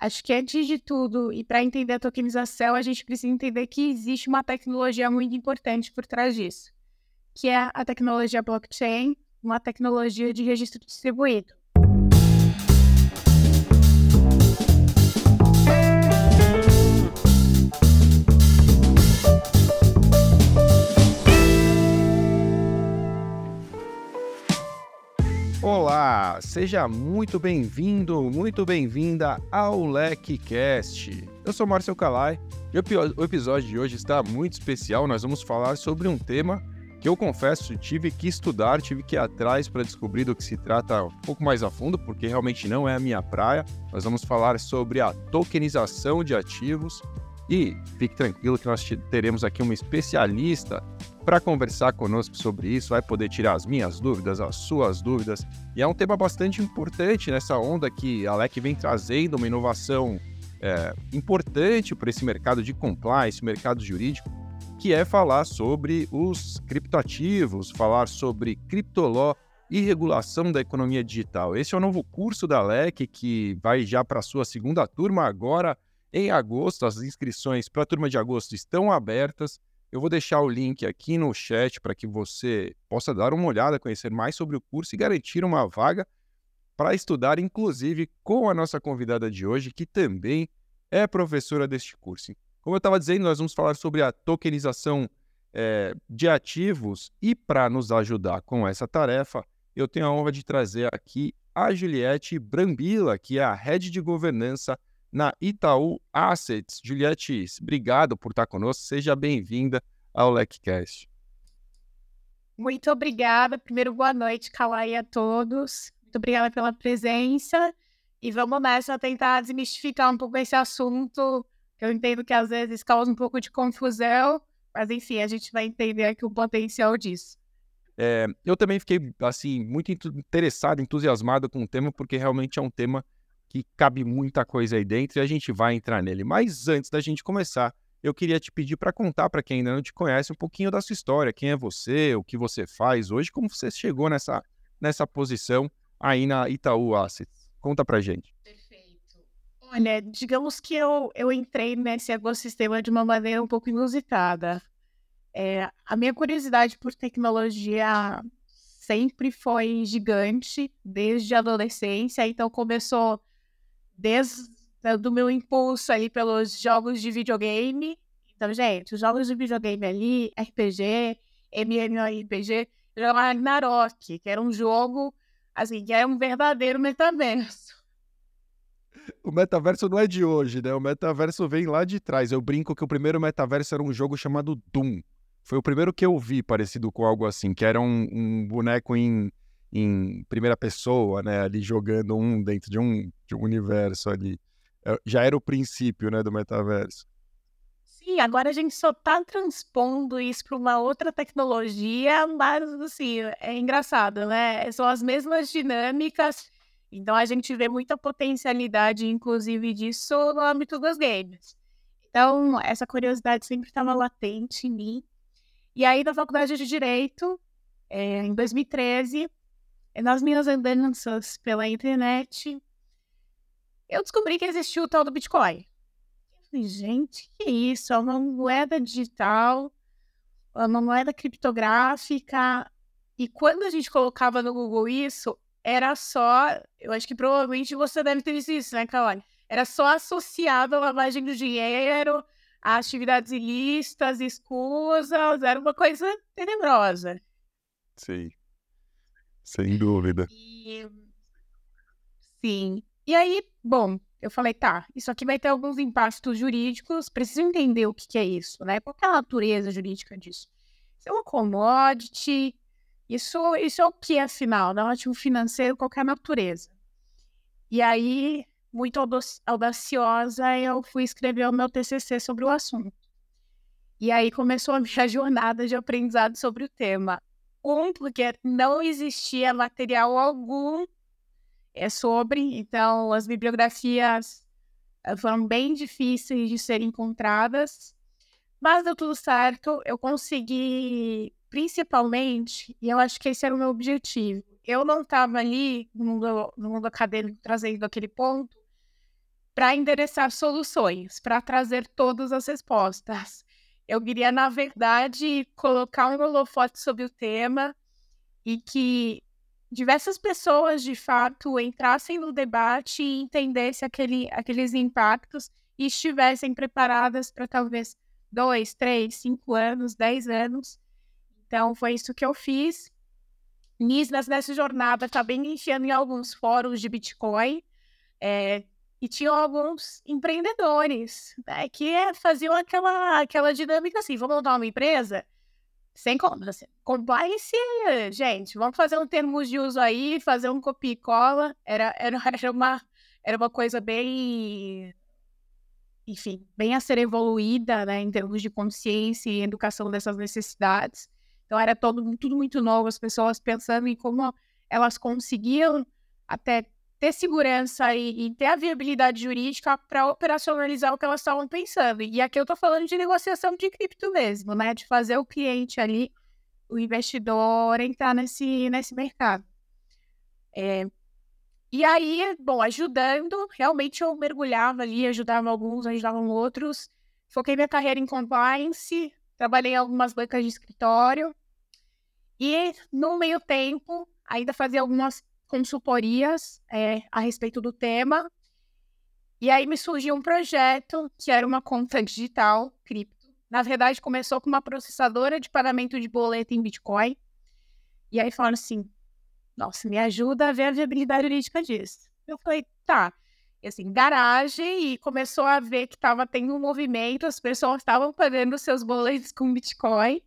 Acho que antes de tudo, e para entender a tokenização, a gente precisa entender que existe uma tecnologia muito importante por trás disso, que é a tecnologia blockchain, uma tecnologia de registro distribuído. Olá, seja muito bem-vindo, muito bem-vinda ao LecCast. Eu sou Márcio Calai e o episódio de hoje está muito especial. Nós vamos falar sobre um tema que eu confesso tive que estudar, tive que ir atrás para descobrir do que se trata um pouco mais a fundo, porque realmente não é a minha praia. Nós vamos falar sobre a tokenização de ativos e fique tranquilo que nós teremos aqui uma especialista para conversar conosco sobre isso, vai poder tirar as minhas dúvidas, as suas dúvidas. E é um tema bastante importante nessa onda que a LEC vem trazendo uma inovação é, importante para esse mercado de compliance, mercado jurídico, que é falar sobre os criptoativos, falar sobre criptoló e regulação da economia digital. Esse é o novo curso da LEC que vai já para a sua segunda turma agora em agosto. As inscrições para a turma de agosto estão abertas. Eu vou deixar o link aqui no chat para que você possa dar uma olhada, conhecer mais sobre o curso e garantir uma vaga para estudar, inclusive com a nossa convidada de hoje, que também é professora deste curso. Como eu estava dizendo, nós vamos falar sobre a tokenização é, de ativos e para nos ajudar com essa tarefa, eu tenho a honra de trazer aqui a Juliette Brambila, que é a Head de Governança na Itaú Assets. Juliette, obrigado por estar conosco. Seja bem-vinda ao LecCast. Muito obrigada. Primeiro, boa noite, Kawai, a todos. Muito obrigada pela presença. E vamos nessa tentar desmistificar um pouco esse assunto eu entendo que às vezes causa um pouco de confusão, mas enfim, a gente vai entender aqui o potencial disso. É, eu também fiquei assim muito interessado, entusiasmado com o tema, porque realmente é um tema que cabe muita coisa aí dentro e a gente vai entrar nele. Mas antes da gente começar, eu queria te pedir para contar para quem ainda não te conhece um pouquinho da sua história, quem é você, o que você faz hoje, como você chegou nessa, nessa posição aí na Itaú Assets. Conta para gente. Olha, digamos que eu, eu entrei nesse ecossistema de uma maneira um pouco inusitada. É, a minha curiosidade por tecnologia sempre foi gigante, desde a adolescência, então começou desde o meu impulso ali pelos jogos de videogame. Então, gente, os jogos de videogame ali, RPG, MMORPG, jogava Ragnarok, que era um jogo, assim, que era um verdadeiro metaverso o metaverso não é de hoje, né? O metaverso vem lá de trás. Eu brinco que o primeiro metaverso era um jogo chamado Doom. Foi o primeiro que eu vi parecido com algo assim, que era um, um boneco em, em primeira pessoa, né? Ali jogando um dentro de um, de um universo ali. É, já era o princípio, né, do metaverso. Sim, agora a gente só está transpondo isso para uma outra tecnologia, mas assim, é engraçado, né? São as mesmas dinâmicas então a gente vê muita potencialidade, inclusive, disso no âmbito dos games. Então, essa curiosidade sempre estava latente em mim. E aí, na faculdade de Direito, é, em 2013, nas minhas andanças pela internet, eu descobri que existia o tal do Bitcoin. Eu falei, gente, que isso? É uma moeda digital, é uma moeda criptográfica. E quando a gente colocava no Google isso, era só. Eu acho que provavelmente você deve ter visto isso, né, Kawane? Era só associado à lavagem do dinheiro, a atividades ilícitas, escusas, era uma coisa tenebrosa. Sim. Sem dúvida. E... Sim. E aí, bom, eu falei, tá, isso aqui vai ter alguns impactos jurídicos, preciso entender o que, que é isso, né? Qual é a natureza jurídica disso? Isso é uma commodity, isso, isso é o que, afinal, da ativo financeiro, qualquer natureza. E aí, muito audaciosa, eu fui escrever o meu TCC sobre o assunto. E aí começou a minha jornada de aprendizado sobre o tema. Um, porque não existia material algum é sobre, então as bibliografias eh, foram bem difíceis de serem encontradas, mas deu tudo certo. Eu consegui principalmente, e eu acho que esse era o meu objetivo, eu não estava ali no mundo, no mundo acadêmico trazendo aquele ponto para endereçar soluções, para trazer todas as respostas. Eu queria, na verdade, colocar um holofote sobre o tema e que diversas pessoas, de fato, entrassem no debate e entendessem aquele, aqueles impactos e estivessem preparadas para talvez dois, três, cinco anos, dez anos. Então, foi isso que eu fiz. Nisso, nessa jornada, acabei me enfiando em alguns fóruns de Bitcoin. É, e tinham alguns empreendedores né, que faziam aquela, aquela dinâmica assim: vamos montar uma empresa? Sem assim, compliance, gente, vamos fazer um termo de uso aí, fazer um copia e cola. Era, era, era, uma, era uma coisa bem, enfim, bem a ser evoluída, né, em termos de consciência e educação dessas necessidades. Então era todo, tudo muito novo, as pessoas pensando em como elas conseguiam até ter segurança e, e ter a viabilidade jurídica para operacionalizar o que elas estavam pensando. E aqui eu estou falando de negociação de cripto mesmo, né? De fazer o cliente ali, o investidor, entrar nesse, nesse mercado. É, e aí, bom, ajudando, realmente eu mergulhava ali, ajudava alguns, ajudava outros. Foquei minha carreira em compliance, trabalhei em algumas bancas de escritório. E no meio tempo, ainda fazia algumas consultorias é, a respeito do tema. E aí me surgiu um projeto que era uma conta digital, cripto. Na verdade, começou com uma processadora de pagamento de boleto em Bitcoin. E aí falaram assim: nossa, me ajuda a ver a viabilidade jurídica disso. Eu falei, tá. E assim, garagem, e começou a ver que estava tendo um movimento, as pessoas estavam pagando seus boletos com Bitcoin.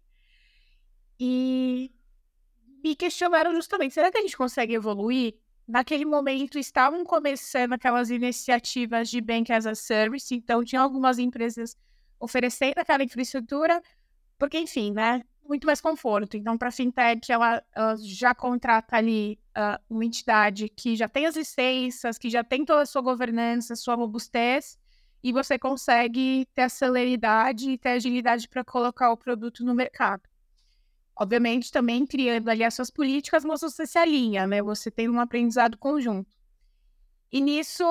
E me questionaram justamente: será que a gente consegue evoluir? Naquele momento estavam começando aquelas iniciativas de Bank as a Service, então tinha algumas empresas oferecendo aquela infraestrutura, porque, enfim, né? Muito mais conforto. Então, para a fintech, ela, ela, já contrata ali uh, uma entidade que já tem as licenças, que já tem toda a sua governança, sua robustez, e você consegue ter a celeridade e ter agilidade para colocar o produto no mercado. Obviamente, também criando ali as suas políticas, mas você se alinha, né? Você tem um aprendizado conjunto. E nisso,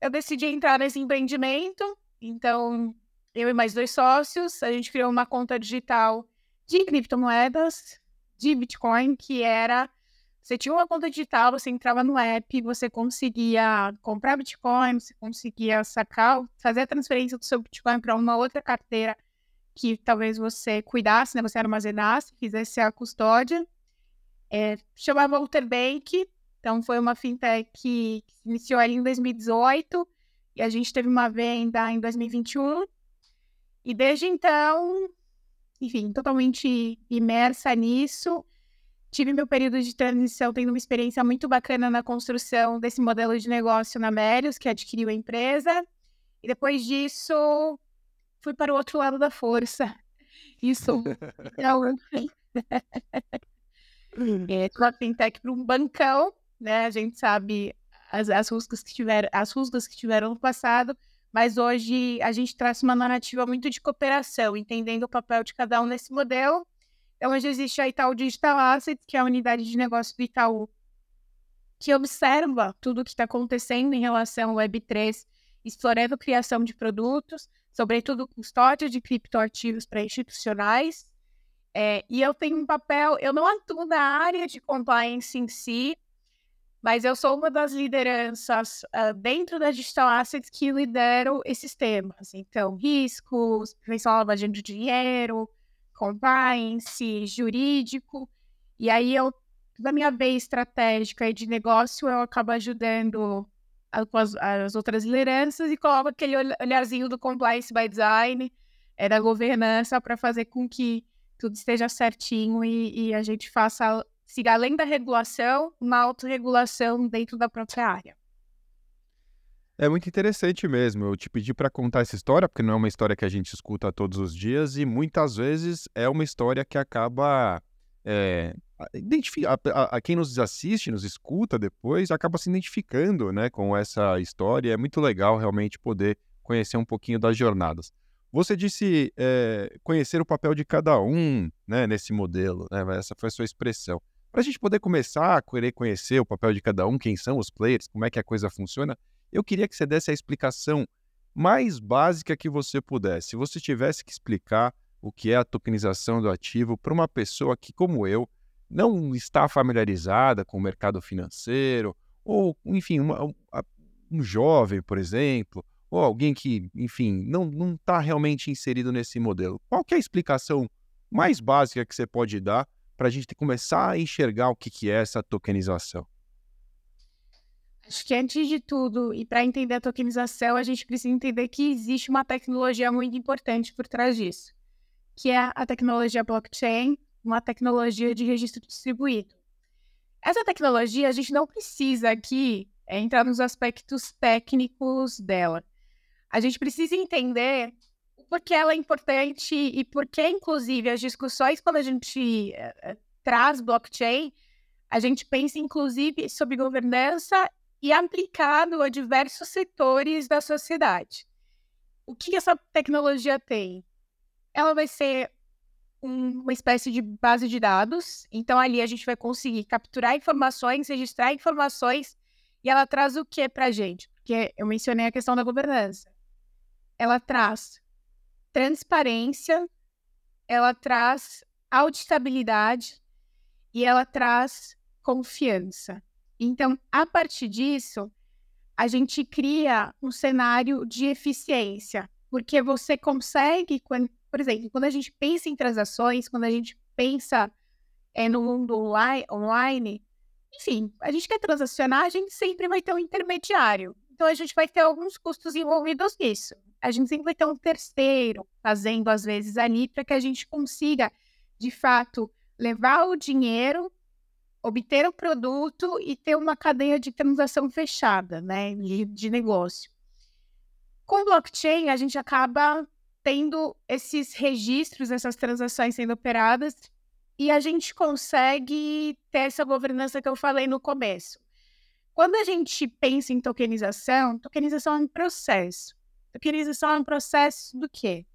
eu decidi entrar nesse empreendimento. Então, eu e mais dois sócios, a gente criou uma conta digital de criptomoedas, de Bitcoin, que era. Você tinha uma conta digital, você entrava no app, você conseguia comprar Bitcoin, você conseguia sacar, fazer a transferência do seu Bitcoin para uma outra carteira que talvez você cuidasse, né, você armazenasse, fizesse a custódia. É, chamava Walter Bank, então foi uma fintech que iniciou ali em 2018 e a gente teve uma venda em 2021. E desde então, enfim, totalmente imersa nisso. Tive meu período de transição tendo uma experiência muito bacana na construção desse modelo de negócio na Melios, que adquiriu a empresa. E depois disso, fui para o outro lado da força. Isso. é, uma fintech para um bancão, né? A gente sabe as, as rusgas que tiveram, as rusgas que tiveram no passado, mas hoje a gente traz uma narrativa muito de cooperação, entendendo o papel de cada um nesse modelo. Então, hoje existe a Itaú Digital Assets, que é a unidade de negócio do Itaú, que observa tudo o que está acontecendo em relação ao Web3, explorando criação de produtos, sobretudo custódia de criptoativos para institucionais. É, e eu tenho um papel, eu não atuo na área de compliance em si, mas eu sou uma das lideranças uh, dentro da Digital Assets que lideram esses temas. Então, riscos, prevenção lavagem de dinheiro, compliance, jurídico. E aí, eu, na minha vez estratégica e de negócio, eu acabo ajudando com as, as, outras lideranças e coloca aquele olharzinho do compliance by design, é, da governança, para fazer com que tudo esteja certinho e, e a gente faça, siga além da regulação, uma autorregulação dentro da própria área. É muito interessante mesmo. Eu te pedi para contar essa história, porque não é uma história que a gente escuta todos os dias e muitas vezes é uma história que acaba é, identifica, a, a, quem nos assiste, nos escuta depois, acaba se identificando né, com essa história. É muito legal realmente poder conhecer um pouquinho das jornadas. Você disse é, conhecer o papel de cada um né, nesse modelo, né, essa foi a sua expressão. Para a gente poder começar a querer conhecer o papel de cada um, quem são os players, como é que a coisa funciona, Eu queria que você desse a explicação mais básica que você pudesse. Se você tivesse que explicar o que é a tokenização do ativo para uma pessoa que, como eu, não está familiarizada com o mercado financeiro, ou, enfim, uma, um jovem, por exemplo, ou alguém que, enfim, não está realmente inserido nesse modelo. Qual é a explicação mais básica que você pode dar para a gente começar a enxergar o que, que é essa tokenização? Acho que antes de tudo, e para entender a tokenização, a gente precisa entender que existe uma tecnologia muito importante por trás disso, que é a tecnologia blockchain, uma tecnologia de registro distribuído. Essa tecnologia, a gente não precisa aqui é, entrar nos aspectos técnicos dela. A gente precisa entender por que ela é importante e por que, inclusive, as discussões quando a gente uh, traz blockchain, a gente pensa, inclusive, sobre governança e aplicado a diversos setores da sociedade. O que essa tecnologia tem? Ela vai ser uma espécie de base de dados. Então, ali a gente vai conseguir capturar informações, registrar informações, e ela traz o que para a gente? Porque eu mencionei a questão da governança. Ela traz transparência, ela traz auditabilidade e ela traz confiança. Então, a partir disso, a gente cria um cenário de eficiência, porque você consegue, por exemplo, quando a gente pensa em transações, quando a gente pensa é, no mundo online, enfim, a gente quer transacionar, a gente sempre vai ter um intermediário. Então, a gente vai ter alguns custos envolvidos nisso. A gente sempre vai ter um terceiro fazendo, às vezes, ali, para que a gente consiga, de fato, levar o dinheiro, obter o produto e ter uma cadeia de transação fechada, né, de negócio. Com blockchain, a gente acaba tendo esses registros, essas transações sendo operadas, e a gente consegue ter essa governança que eu falei no começo. Quando a gente pensa em tokenização, tokenização é um processo. Tokenização é um processo do quê?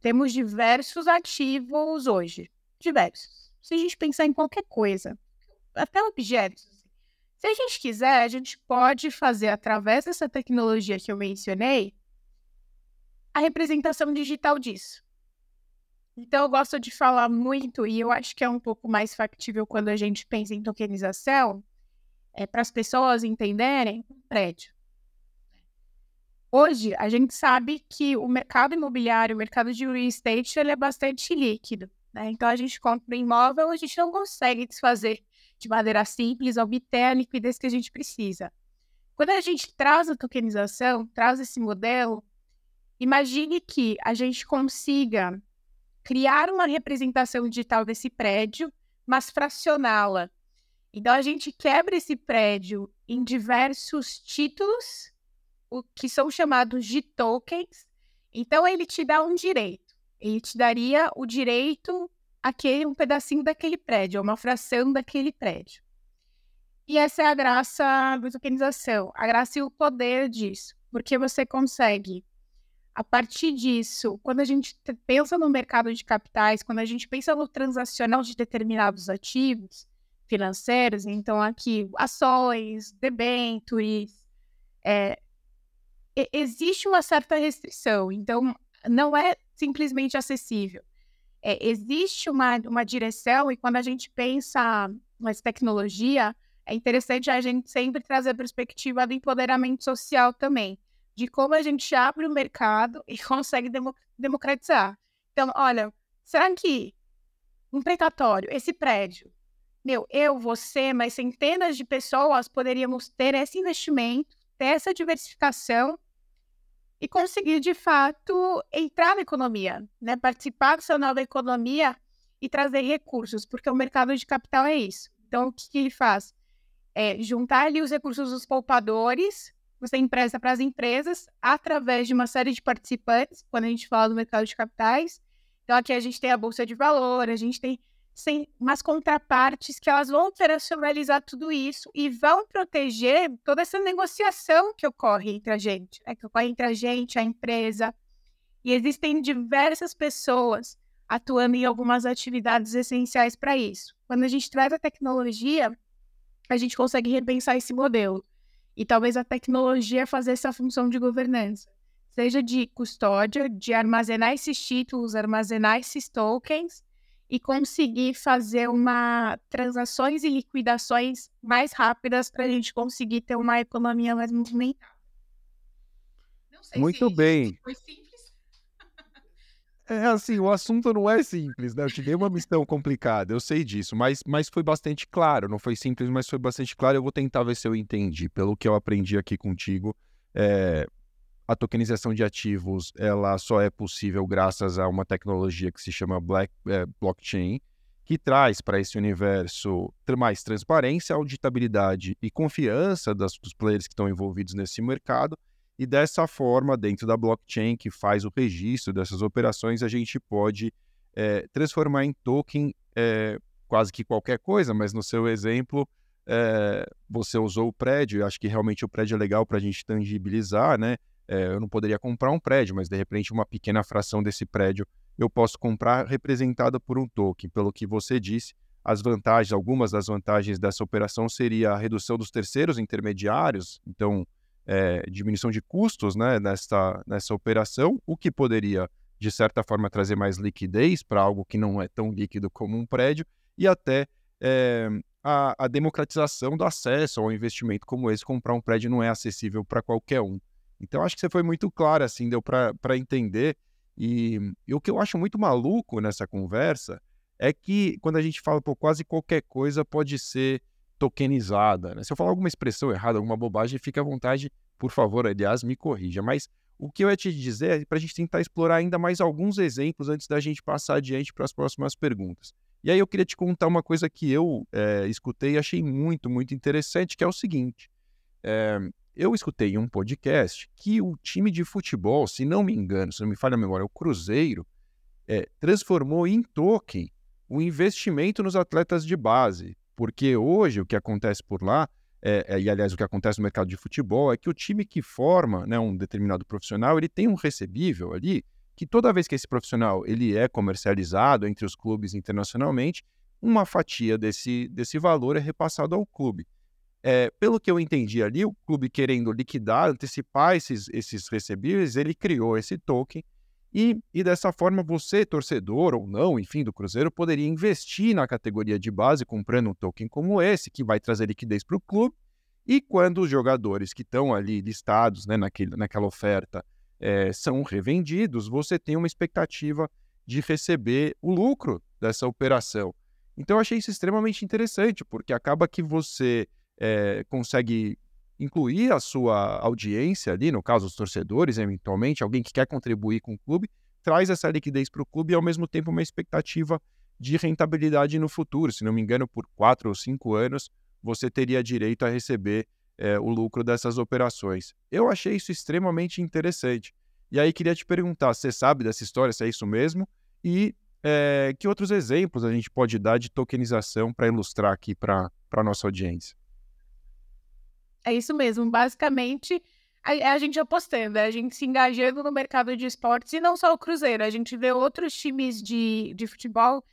Temos diversos ativos hoje. Diversos. Se a gente pensar em qualquer coisa, até objetos. Se a gente quiser, a gente pode fazer, através dessa tecnologia que eu mencionei, a representação digital disso. Então, eu gosto de falar muito, e eu acho que é um pouco mais factível quando a gente pensa em tokenização, é, para as pessoas entenderem, um prédio. Hoje, a gente sabe que o mercado imobiliário, o mercado de real estate, ele é bastante líquido. Né? Então, a gente compra um imóvel, a gente não consegue desfazer de maneira simples, obter a liquidez que a gente precisa. Quando a gente traz a tokenização, traz esse modelo, Imagine que a gente consiga criar uma representação digital desse prédio, mas fracioná-la. Então, a gente quebra esse prédio em diversos títulos, o que são chamados de tokens. Então, ele te dá um direito. Ele te daria o direito a um pedacinho daquele prédio, uma fração daquele prédio. E essa é a graça da tokenização, a graça e o poder disso, porque você consegue a partir disso, quando a gente pensa no mercado de capitais, quando a gente pensa no transacional de determinados ativos financeiros, então aqui ações, debêntures, é, existe uma certa restrição, então não é simplesmente acessível. É, existe uma, uma direção, e quando a gente pensa nessa tecnologia, é interessante a gente sempre trazer a perspectiva do empoderamento social também de como a gente abre o mercado e consegue democratizar. Então, olha, será que um precatório, esse prédio, meu, eu, você, mas centenas de pessoas poderíamos ter esse investimento, ter essa diversificação e conseguir, de fato, entrar na economia, né? participar dessa nova economia e trazer recursos, porque o mercado de capital é isso. Então, o que, que ele faz? É juntar ali os recursos dos poupadores você empresta para as empresas através de uma série de participantes, quando a gente fala do mercado de capitais. Então, aqui a gente tem a Bolsa de Valor, a gente tem sem umas contrapartes que elas vão operacionalizar tudo isso e vão proteger toda essa negociação que ocorre entre a gente, né? que ocorre entre a gente, a empresa. E existem diversas pessoas atuando em algumas atividades essenciais para isso. Quando a gente traz a tecnologia, a gente consegue repensar esse modelo. E talvez a tecnologia fazer essa função de governança, seja de custódia, de armazenar esses títulos, armazenar esses tokens e conseguir fazer uma transações e liquidações mais rápidas para a gente conseguir ter uma economia mais movimentada. Muito bem. Foi. É assim, o assunto não é simples, né? Eu te dei uma missão complicada, eu sei disso, mas, mas foi bastante claro. Não foi simples, mas foi bastante claro. Eu vou tentar ver se eu entendi. Pelo que eu aprendi aqui contigo, é, a tokenização de ativos ela só é possível graças a uma tecnologia que se chama Black, é, blockchain, que traz para esse universo mais transparência, auditabilidade e confiança das, dos players que estão envolvidos nesse mercado. E dessa forma, dentro da blockchain que faz o registro dessas operações, a gente pode é, transformar em token é, quase que qualquer coisa, mas no seu exemplo, é, você usou o prédio, acho que realmente o prédio é legal para a gente tangibilizar, né? Eu não poderia comprar um prédio, mas de repente uma pequena fração desse prédio eu posso comprar representada por um token. Pelo que você disse, as vantagens, algumas das vantagens dessa operação seria a redução dos terceiros intermediários, então é, diminuição de custos né, nessa, nessa operação, o que poderia, de certa forma, trazer mais liquidez para algo que não é tão líquido como um prédio, e até é, a, a democratização do acesso ao investimento como esse. Comprar um prédio não é acessível para qualquer um. Então, acho que você foi muito claro, assim, deu para entender. E, e, o que eu acho muito maluco nessa conversa é que quando a gente fala, por quase qualquer coisa pode ser tokenizada. Né? Se eu falar alguma expressão errada, alguma bobagem, fique à vontade, por favor, aliás, me corrija. Mas o que eu ia te dizer é para a gente tentar explorar ainda mais alguns exemplos antes da gente passar adiante para as próximas perguntas. E aí eu queria te contar uma coisa que eu é, escutei e achei muito, muito interessante, que é o seguinte. É, eu escutei em um podcast que o time de futebol, se não me engano, se não me falha a memória, o Cruzeiro, é, transformou em token o investimento nos atletas de base. Porque hoje o que acontece por lá, é, é, e aliás o que acontece no mercado de futebol, é que o time que forma né, um determinado profissional, ele tem um recebível ali, que toda vez que esse profissional ele é comercializado entre os clubes internacionalmente, uma fatia desse, desse valor é repassado ao clube. É, pelo que eu entendi ali, o clube querendo liquidar, antecipar esses, esses recebíveis, ele criou esse token e, e dessa forma você, torcedor ou não, enfim, do Cruzeiro, poderia investir na categoria de base comprando um token como esse, que vai trazer liquidez para o clube. E quando os jogadores que estão ali listados né, naquele, naquela oferta é, são revendidos, você tem uma expectativa de receber o lucro dessa operação. Então eu achei isso extremamente interessante, porque acaba que você é, consegue incluir a sua audiência ali, no caso os torcedores, eventualmente, alguém que quer contribuir com o clube, traz essa liquidez para o clube e ao mesmo tempo uma expectativa de rentabilidade no futuro. Se não me engano, por quatro ou cinco anos, você teria direito a receber é, o lucro dessas operações. Eu achei isso extremamente interessante. E aí queria te perguntar, você sabe dessa história, se é isso mesmo? E é, que outros exemplos a gente pode dar de tokenização para ilustrar aqui para a nossa audiência? É isso mesmo. Basicamente, a, a gente apostando, a gente se engajando no mercado de esportes e não só o Cruzeiro. A gente vê outros times de, de futebol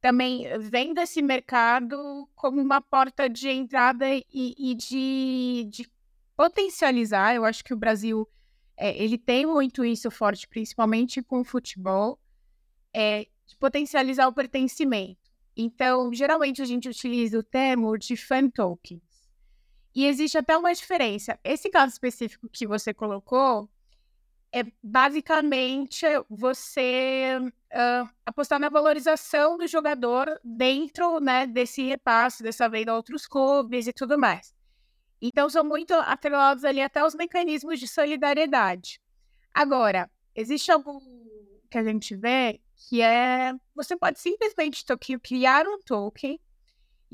também vendo desse mercado como uma porta de entrada e, e de, de, potencializar. Eu acho que o Brasil é, ele tem muito isso forte, principalmente com o futebol, é, de potencializar o pertencimento. Então, geralmente a gente utiliza o termo de fan token. E existe até uma diferença. Esse caso específico que você colocou é basicamente você uh, apostar na valorização do jogador dentro né, desse repasse, dessa venda a outros clubes e tudo mais. Então, são muito atrelados ali até os mecanismos de solidariedade. Agora, existe algo que a gente vê que é você pode simplesmente criar um token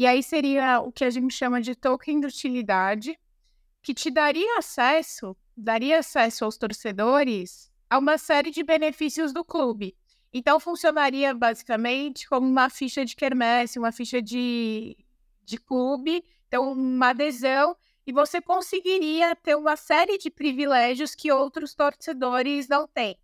e aí seria o que a gente chama de token de utilidade, que te daria acesso, daria acesso aos torcedores a uma série de benefícios do clube. Então funcionaria basicamente como uma ficha de quermesse, uma ficha de, de clube, então uma adesão, e você conseguiria ter uma série de privilégios que outros torcedores não têm.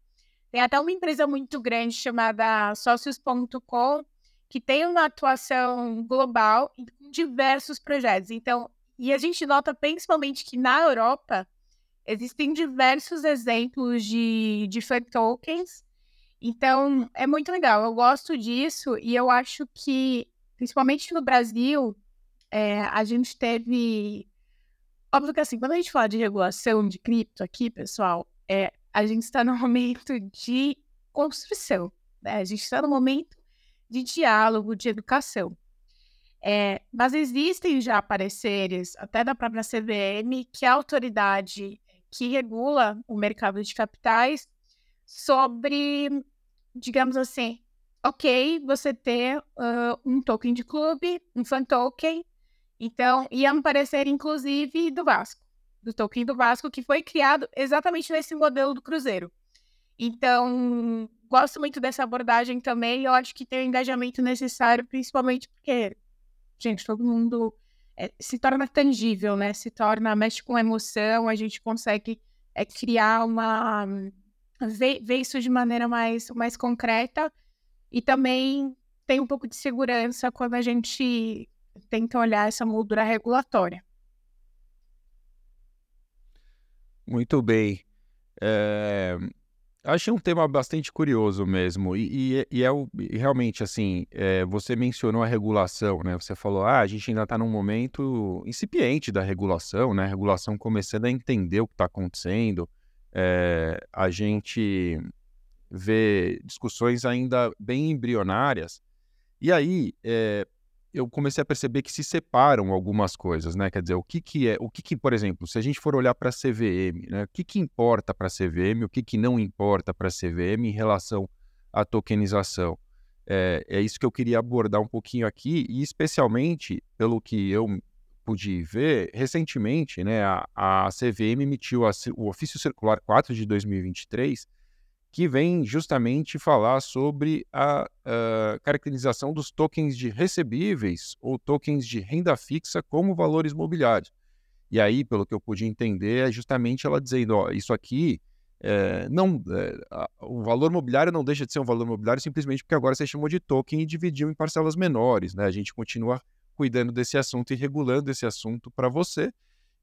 Tem até uma empresa muito grande chamada Sócios.com, que tem uma atuação global em diversos projetos. Então, e a gente nota principalmente que na Europa existem diversos exemplos de, de fan tokens. Então, é muito legal. Eu gosto disso e eu acho que, principalmente no Brasil, é, a gente teve. Óbvio que assim, quando a gente fala de regulação de cripto aqui, pessoal, é, a gente está no momento de construção. Né? A gente está no momento de diálogo, de educação. É, mas existem já pareceres, até da própria CVM, que a autoridade que regula o mercado de capitais sobre, digamos assim, ok, você ter uh, um token de clube, um fan token, então, ia um parecer, inclusive, do Vasco, do token do Vasco, que foi criado exatamente nesse modelo do Cruzeiro. Então, gosto muito dessa abordagem também, eu acho que tem o um engajamento necessário, principalmente porque, gente, todo mundo é, se torna tangível, né? Se torna, mexe com emoção, a gente consegue é, criar uma. Ver, ver, isso de maneira mais, mais concreta e também tem um pouco de segurança quando a gente tenta olhar essa moldura regulatória. Muito bem. É, Achei um tema bastante curioso mesmo, e, e, e é o, e realmente assim, é, você mencionou a regulação, né? Você falou, ah, a gente ainda está num momento incipiente da regulação, né? A regulação começando a entender o que está acontecendo, é, a gente vê discussões ainda bem embrionárias, e aí, é, eu comecei a perceber que se separam algumas coisas, né? Quer dizer, o que, que é, o que, que, por exemplo, se a gente for olhar para a CVM, né? O que, que importa para a CVM, o que, que não importa para a CVM em relação à tokenização? É, é isso que eu queria abordar um pouquinho aqui, e especialmente pelo que eu pude ver, recentemente, né, a, a CVM emitiu a, o Ofício Circular 4 de 2023, que vem justamente falar sobre a, a, caracterização dos tokens de recebíveis ou tokens de renda fixa como valores mobiliários. E aí, pelo que eu pude entender, é justamente ela dizendo: ó, isso aqui é, não, é, a, o valor mobiliário não deixa de ser um valor mobiliário simplesmente porque agora você chamou de token e dividiu em parcelas menores. Né? A gente continua cuidando desse assunto e regulando esse assunto para você.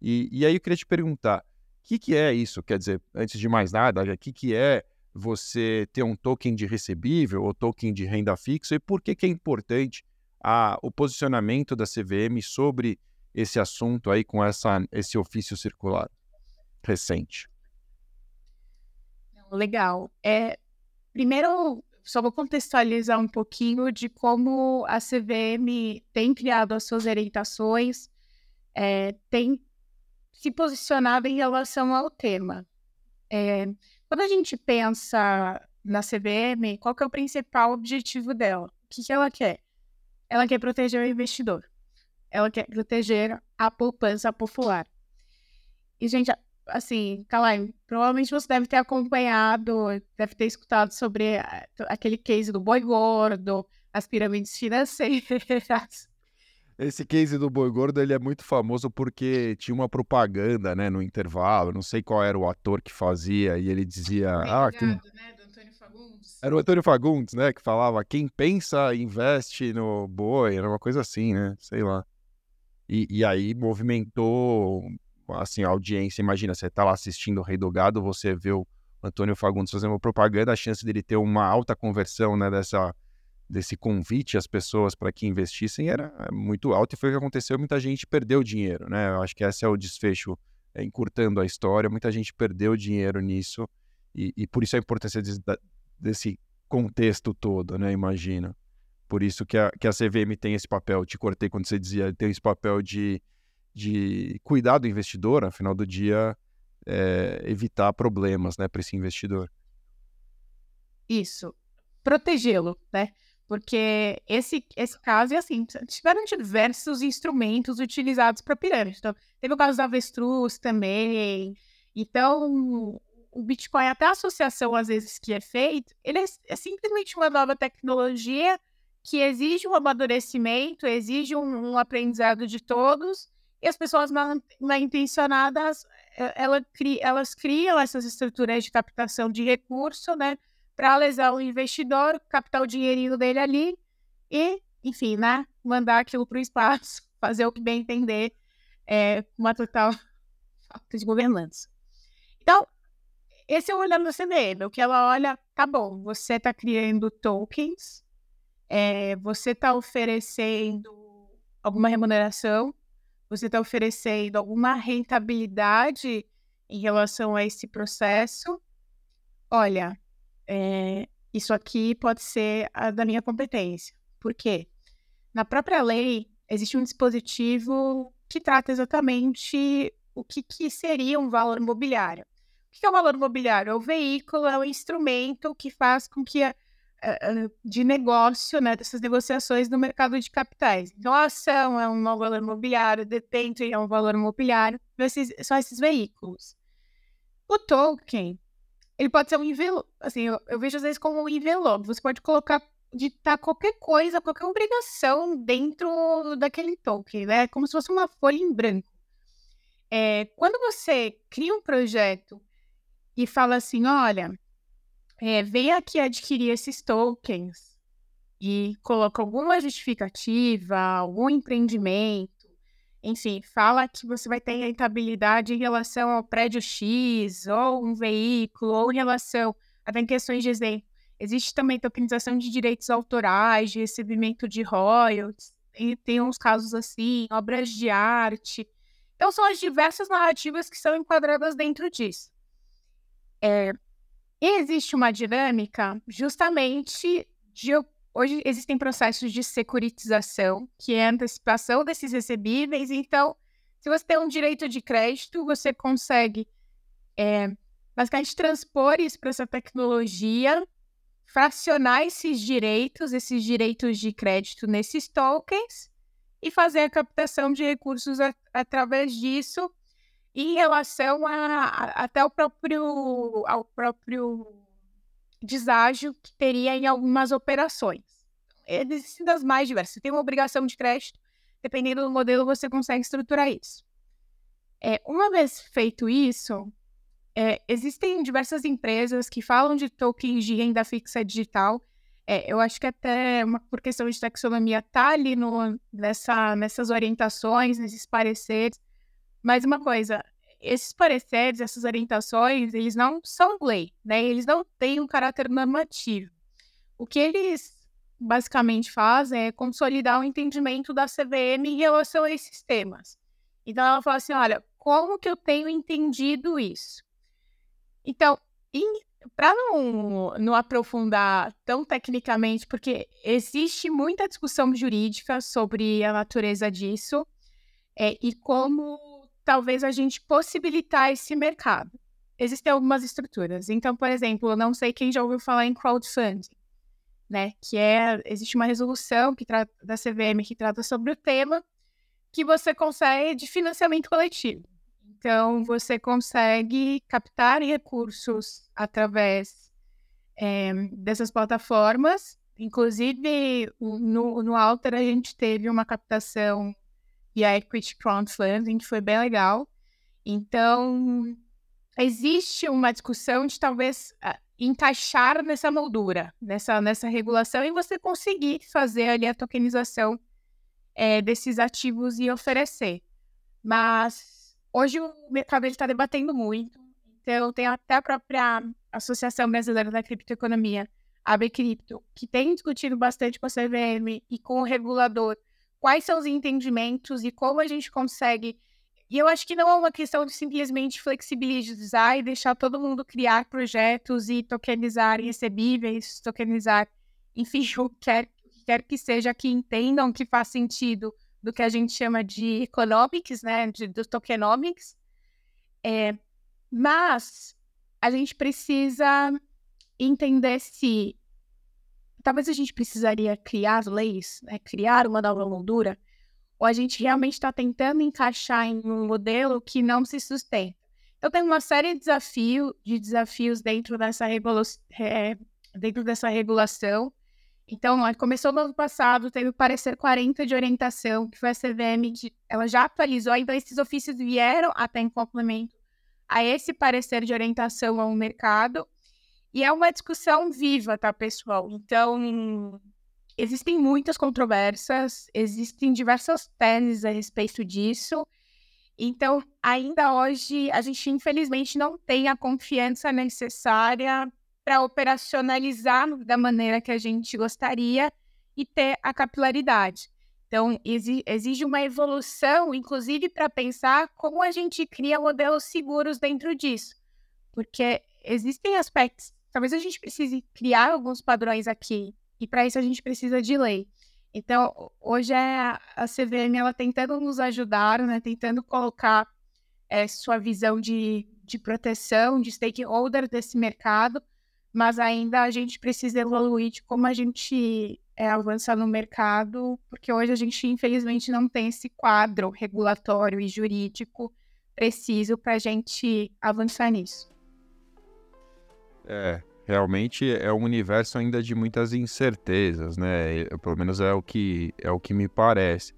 E, e, aí eu queria te perguntar: o que, que é isso? Quer dizer, antes de mais nada, o que, que é você ter um token de recebível ou token de renda fixa e por que, que é importante a, o posicionamento da CVM sobre esse assunto aí com essa, esse ofício circular recente. Legal. É, primeiro, só vou contextualizar um pouquinho de como a CVM tem criado as suas orientações, é, tem se posicionado em relação ao tema. É, quando a gente pensa na CVM, qual que é o principal objetivo dela? O que, que ela quer? Ela quer proteger o investidor. Ela quer proteger a poupança popular. E, gente, assim, Kalai, provavelmente você deve ter acompanhado, deve ter escutado sobre aquele case do boi gordo, as pirâmides financeiras. Esse case do boi gordo ele é muito famoso porque tinha uma propaganda, né, no intervalo. Não sei qual era o ator que fazia e ele dizia, ah, que... né, do Antônio Fagundes. Era o Antônio Fagundes, né, que falava quem pensa investe no boi, era uma coisa assim, né, sei lá. E, e aí movimentou assim a audiência. Imagina, você tá lá assistindo o Rei do Gado, você vê o Antônio Fagundes fazendo uma propaganda, a chance dele ter uma alta conversão, né, dessa desse convite às pessoas para que investissem era eh, muito alto e foi o que aconteceu. Muita gente perdeu dinheiro, né? Eu acho que esse é o desfecho, é, encurtando a história. Muita gente perdeu dinheiro nisso e, e por isso a importância de, desse contexto todo, né? Imagina. Por isso que a, que a CVM tem esse papel. Te cortei quando você dizia, tem esse papel de, de cuidar do investidor, afinal do dia, é, evitar problemas, né, para esse investidor. Isso, protegê-lo, né? Porque esse, esse caso é assim, tiveram diversos instrumentos utilizados para pirâmide. Então, teve o caso da avestruz também. Então, o Bitcoin, até a associação às vezes que é feito, ele é, é simplesmente uma nova tecnologia que exige um amadurecimento, exige um, um aprendizado de todos, e as pessoas mal, mal intencionadas, eh, ela, elas criam essas estruturas de captação de recurso, né? Para lesar o investidor, captar o dinheirinho dele ali e, enfim, né, mandar aquilo para o espaço, fazer o que bem entender é, uma total falta de governança. Então, esse é o olhar da CVM, o que ela olha, tá bom, você está criando tokens, é, você está oferecendo alguma remuneração, você está oferecendo alguma rentabilidade em relação a esse processo. Olha, é, isso aqui pode ser a da minha competência. Por quê? Na própria lei, existe um dispositivo que trata exatamente o que, que seria um valor imobiliário. O que é o valor imobiliário? É o veículo, é o instrumento que faz com que a, de negócio, né, dessas negociações no mercado de capitais. Então, a ação é um valor imobiliário, depende é um valor imobiliário, esses, são esses veículos. O token, ele pode ser um envelope, assim, eu, eu vejo às vezes como um envelope, você pode colocar ditar qualquer coisa, qualquer obrigação dentro daquele token, né? Como se fosse uma folha em branco. É, quando você cria um projeto e fala assim: olha, é, vem aqui adquirir esses tokens e coloca alguma justificativa, algum empreendimento, enfim, fala que você vai ter rentabilidade em relação ao prédio X, ou um veículo, ou em relação. Até em questões de exemplo. Existe também tokenização de direitos autorais, de recebimento de royalties, tem, tem uns casos assim, obras de arte. Então, são as diversas narrativas que são enquadradas dentro disso. É, existe uma dinâmica justamente de. Hoje existem processos de securitização, que é a antecipação desses recebíveis. Então, se você tem um direito de crédito, você consegue é, basicamente transpor isso para essa tecnologia, fracionar esses direitos, esses direitos de crédito nesses tokens e fazer a captação de recursos a, através disso em relação a, a, até ao próprio, ao próprio deságio que teria em algumas operações. Existem das mais diversas. Você tem uma obrigação de crédito, dependendo do modelo, você consegue estruturar isso. É, uma vez feito isso, é, existem diversas empresas que falam de tokens de renda fixa digital. É, eu acho que até uma, por questão de taxonomia está ali no, nessa, nessas orientações, nesses pareceres. Mas uma coisa, esses pareceres, essas orientações, eles não são lei, né? Eles não têm um caráter normativo. O que eles basicamente fazem é consolidar o entendimento da CVM em relação a esses temas. Então ela fala assim, olha, como que eu tenho entendido isso? Então, para não, não aprofundar tão tecnicamente, porque existe muita discussão jurídica sobre a natureza disso é, e como talvez a gente possibilitar esse mercado. Existem algumas estruturas. Então, por exemplo, eu não sei quem já ouviu falar em crowdfunding, né? Que é existe uma resolução que trata da CVM que trata sobre o tema que você consegue de financiamento coletivo. Então, você consegue captar recursos através é, dessas plataformas. Inclusive, no, no Alter, a gente teve uma captação e a Equity Crowdfunding, que foi bem legal. Então, existe uma discussão de talvez uh, encaixar nessa moldura, nessa, nessa regulação, e você conseguir fazer ali a tokenização é, desses ativos e oferecer. Mas hoje o mercado está debatendo muito, então tem até a própria Associação Brasileira da Criptoeconomia, a Bcrypto, que tem discutido bastante com a CVM e com o regulador quais são os entendimentos e como a gente consegue. E eu acho que não é uma questão de simplesmente flexibilizar e deixar todo mundo criar projetos e tokenizar recebíveis, tokenizar, enfim, o que quer, quer que seja que entendam que faz sentido do que a gente chama de economics, né, de, do tokenomics. É, mas a gente precisa entender se talvez a gente precisaria criar leis, né, criar uma nova moldura, ou a gente realmente está tentando encaixar em um modelo que não se sustenta. Então tem uma série de, desafio, de desafios dentro dessa, regula é, dentro dessa regulação. Então, começou no ano passado, teve o parecer 40 de orientação, que foi a CVM, que ela já atualizou, então esses ofícios vieram até em complemento a esse parecer de orientação ao mercado, e é uma discussão viva, tá, pessoal? Então, existem muitas controvérsias, existem diversas teses a respeito disso. Então, ainda hoje, a gente infelizmente não tem a confiança necessária para operacionalizar da maneira que a gente gostaria e ter a capilaridade. Então, exige uma evolução, inclusive para pensar como a gente cria modelos seguros dentro disso. Porque existem aspectos, talvez a gente precise criar alguns padrões aqui, e para isso a gente precisa de lei. Então, hoje é a CVM ela tentando nos ajudar, né, tentando colocar é, sua visão de, de proteção, de stakeholder desse mercado, mas ainda a gente precisa evoluir de como a gente é, avança no mercado, porque hoje a gente, infelizmente, não tem esse quadro regulatório e jurídico preciso para a gente avançar nisso. É, realmente é um universo ainda de muitas incertezas, né? Pelo menos é o que, é o que me parece.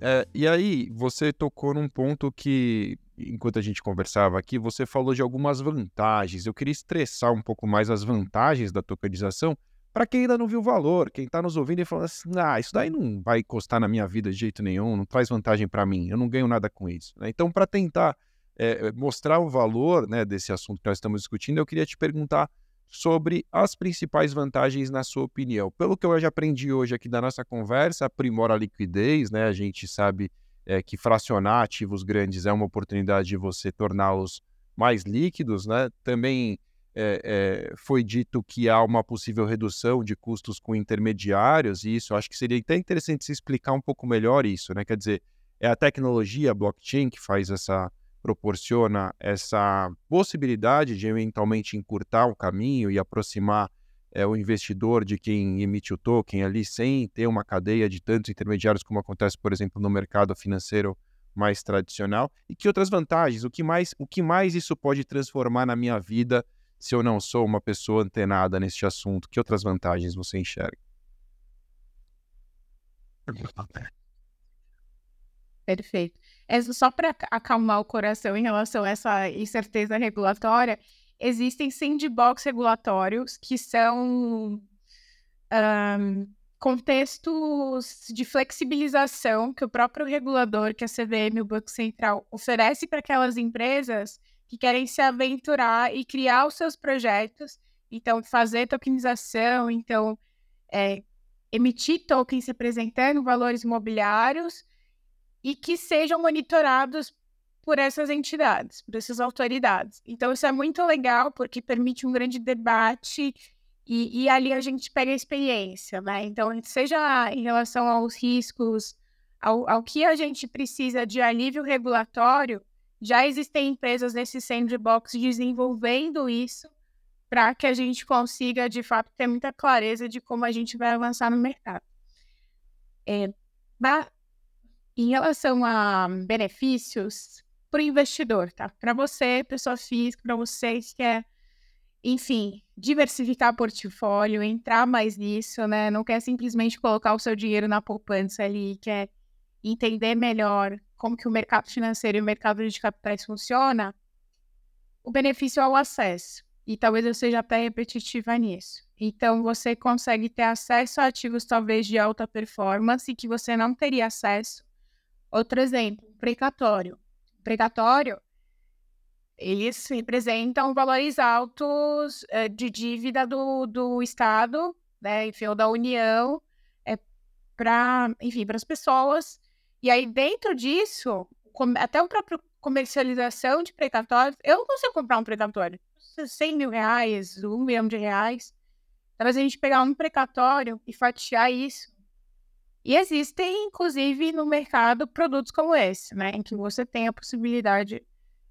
É, e aí, você tocou num ponto que, enquanto a gente conversava aqui, você falou de algumas vantagens. Eu queria estressar um pouco mais as vantagens da tokenização para quem ainda não viu o valor, quem está nos ouvindo e falando assim, ah, isso daí não vai custar na minha vida de jeito nenhum, não traz vantagem para mim, eu não ganho nada com isso. Né? Então, para tentar é, mostrar o valor né, desse assunto que nós estamos discutindo, eu queria te perguntar sobre as principais vantagens na sua opinião. Pelo que eu já aprendi hoje aqui da nossa conversa, aprimora a liquidez, né? A gente sabe é, que fracionar ativos grandes é uma oportunidade de você torná-los mais líquidos, né? Também é, é, foi dito que há uma possível redução de custos com intermediários, e isso acho que seria até interessante se explicar um pouco melhor isso, né? Quer dizer, é a tecnologia blockchain que faz essa proporciona essa possibilidade de eventualmente encurtar o caminho e aproximar é, o investidor de quem emite o token ali, sem ter uma cadeia de tantos intermediários como acontece, por exemplo, no mercado financeiro mais tradicional. E que outras vantagens? O que mais, o que mais isso pode transformar na minha vida se eu não sou uma pessoa antenada neste assunto? Que outras vantagens você enxerga? Perfeito. É só para acalmar o coração em relação a essa incerteza regulatória, existem sandbox regulatórios que são um, contextos de flexibilização que o próprio regulador, que a CVM, o Banco Central, oferece para aquelas empresas que querem se aventurar e criar os seus projetos, então fazer tokenização, então é, emitir tokens representando valores imobiliários e que sejam monitorados por essas entidades, por essas autoridades. Então, isso é muito legal, porque permite um grande debate e, e ali a gente pega a experiência, né? Então, seja em relação aos riscos, ao, ao que a gente precisa de alívio regulatório, já existem empresas nesse sandbox desenvolvendo isso para que a gente consiga, de fato, ter muita clareza de como a gente vai avançar no mercado. É, em relação a benefícios para o investidor, tá? Para você, pessoa física, para você que quer, enfim, diversificar portfólio, entrar mais nisso, né? Não quer simplesmente colocar o seu dinheiro na poupança ali, quer entender melhor como que o mercado financeiro e o mercado de capitais funciona, o benefício é o acesso. E talvez eu seja até repetitiva nisso. Então, você consegue ter acesso a ativos talvez de alta performance que você não teria acesso Outro exemplo, precatório. Precatório, eles representam valores altos é, de dívida do, do Estado, né, enfim, ou da União, é, para, enfim, para as pessoas. E aí, dentro disso, até o próprio comercialização de precatórios, eu não consigo comprar um precatório. 100 mil reais, um milhão de reais. Talvez a gente pegar um precatório e fatiar isso e existem, inclusive, no mercado produtos como esse, né, em que você tem a possibilidade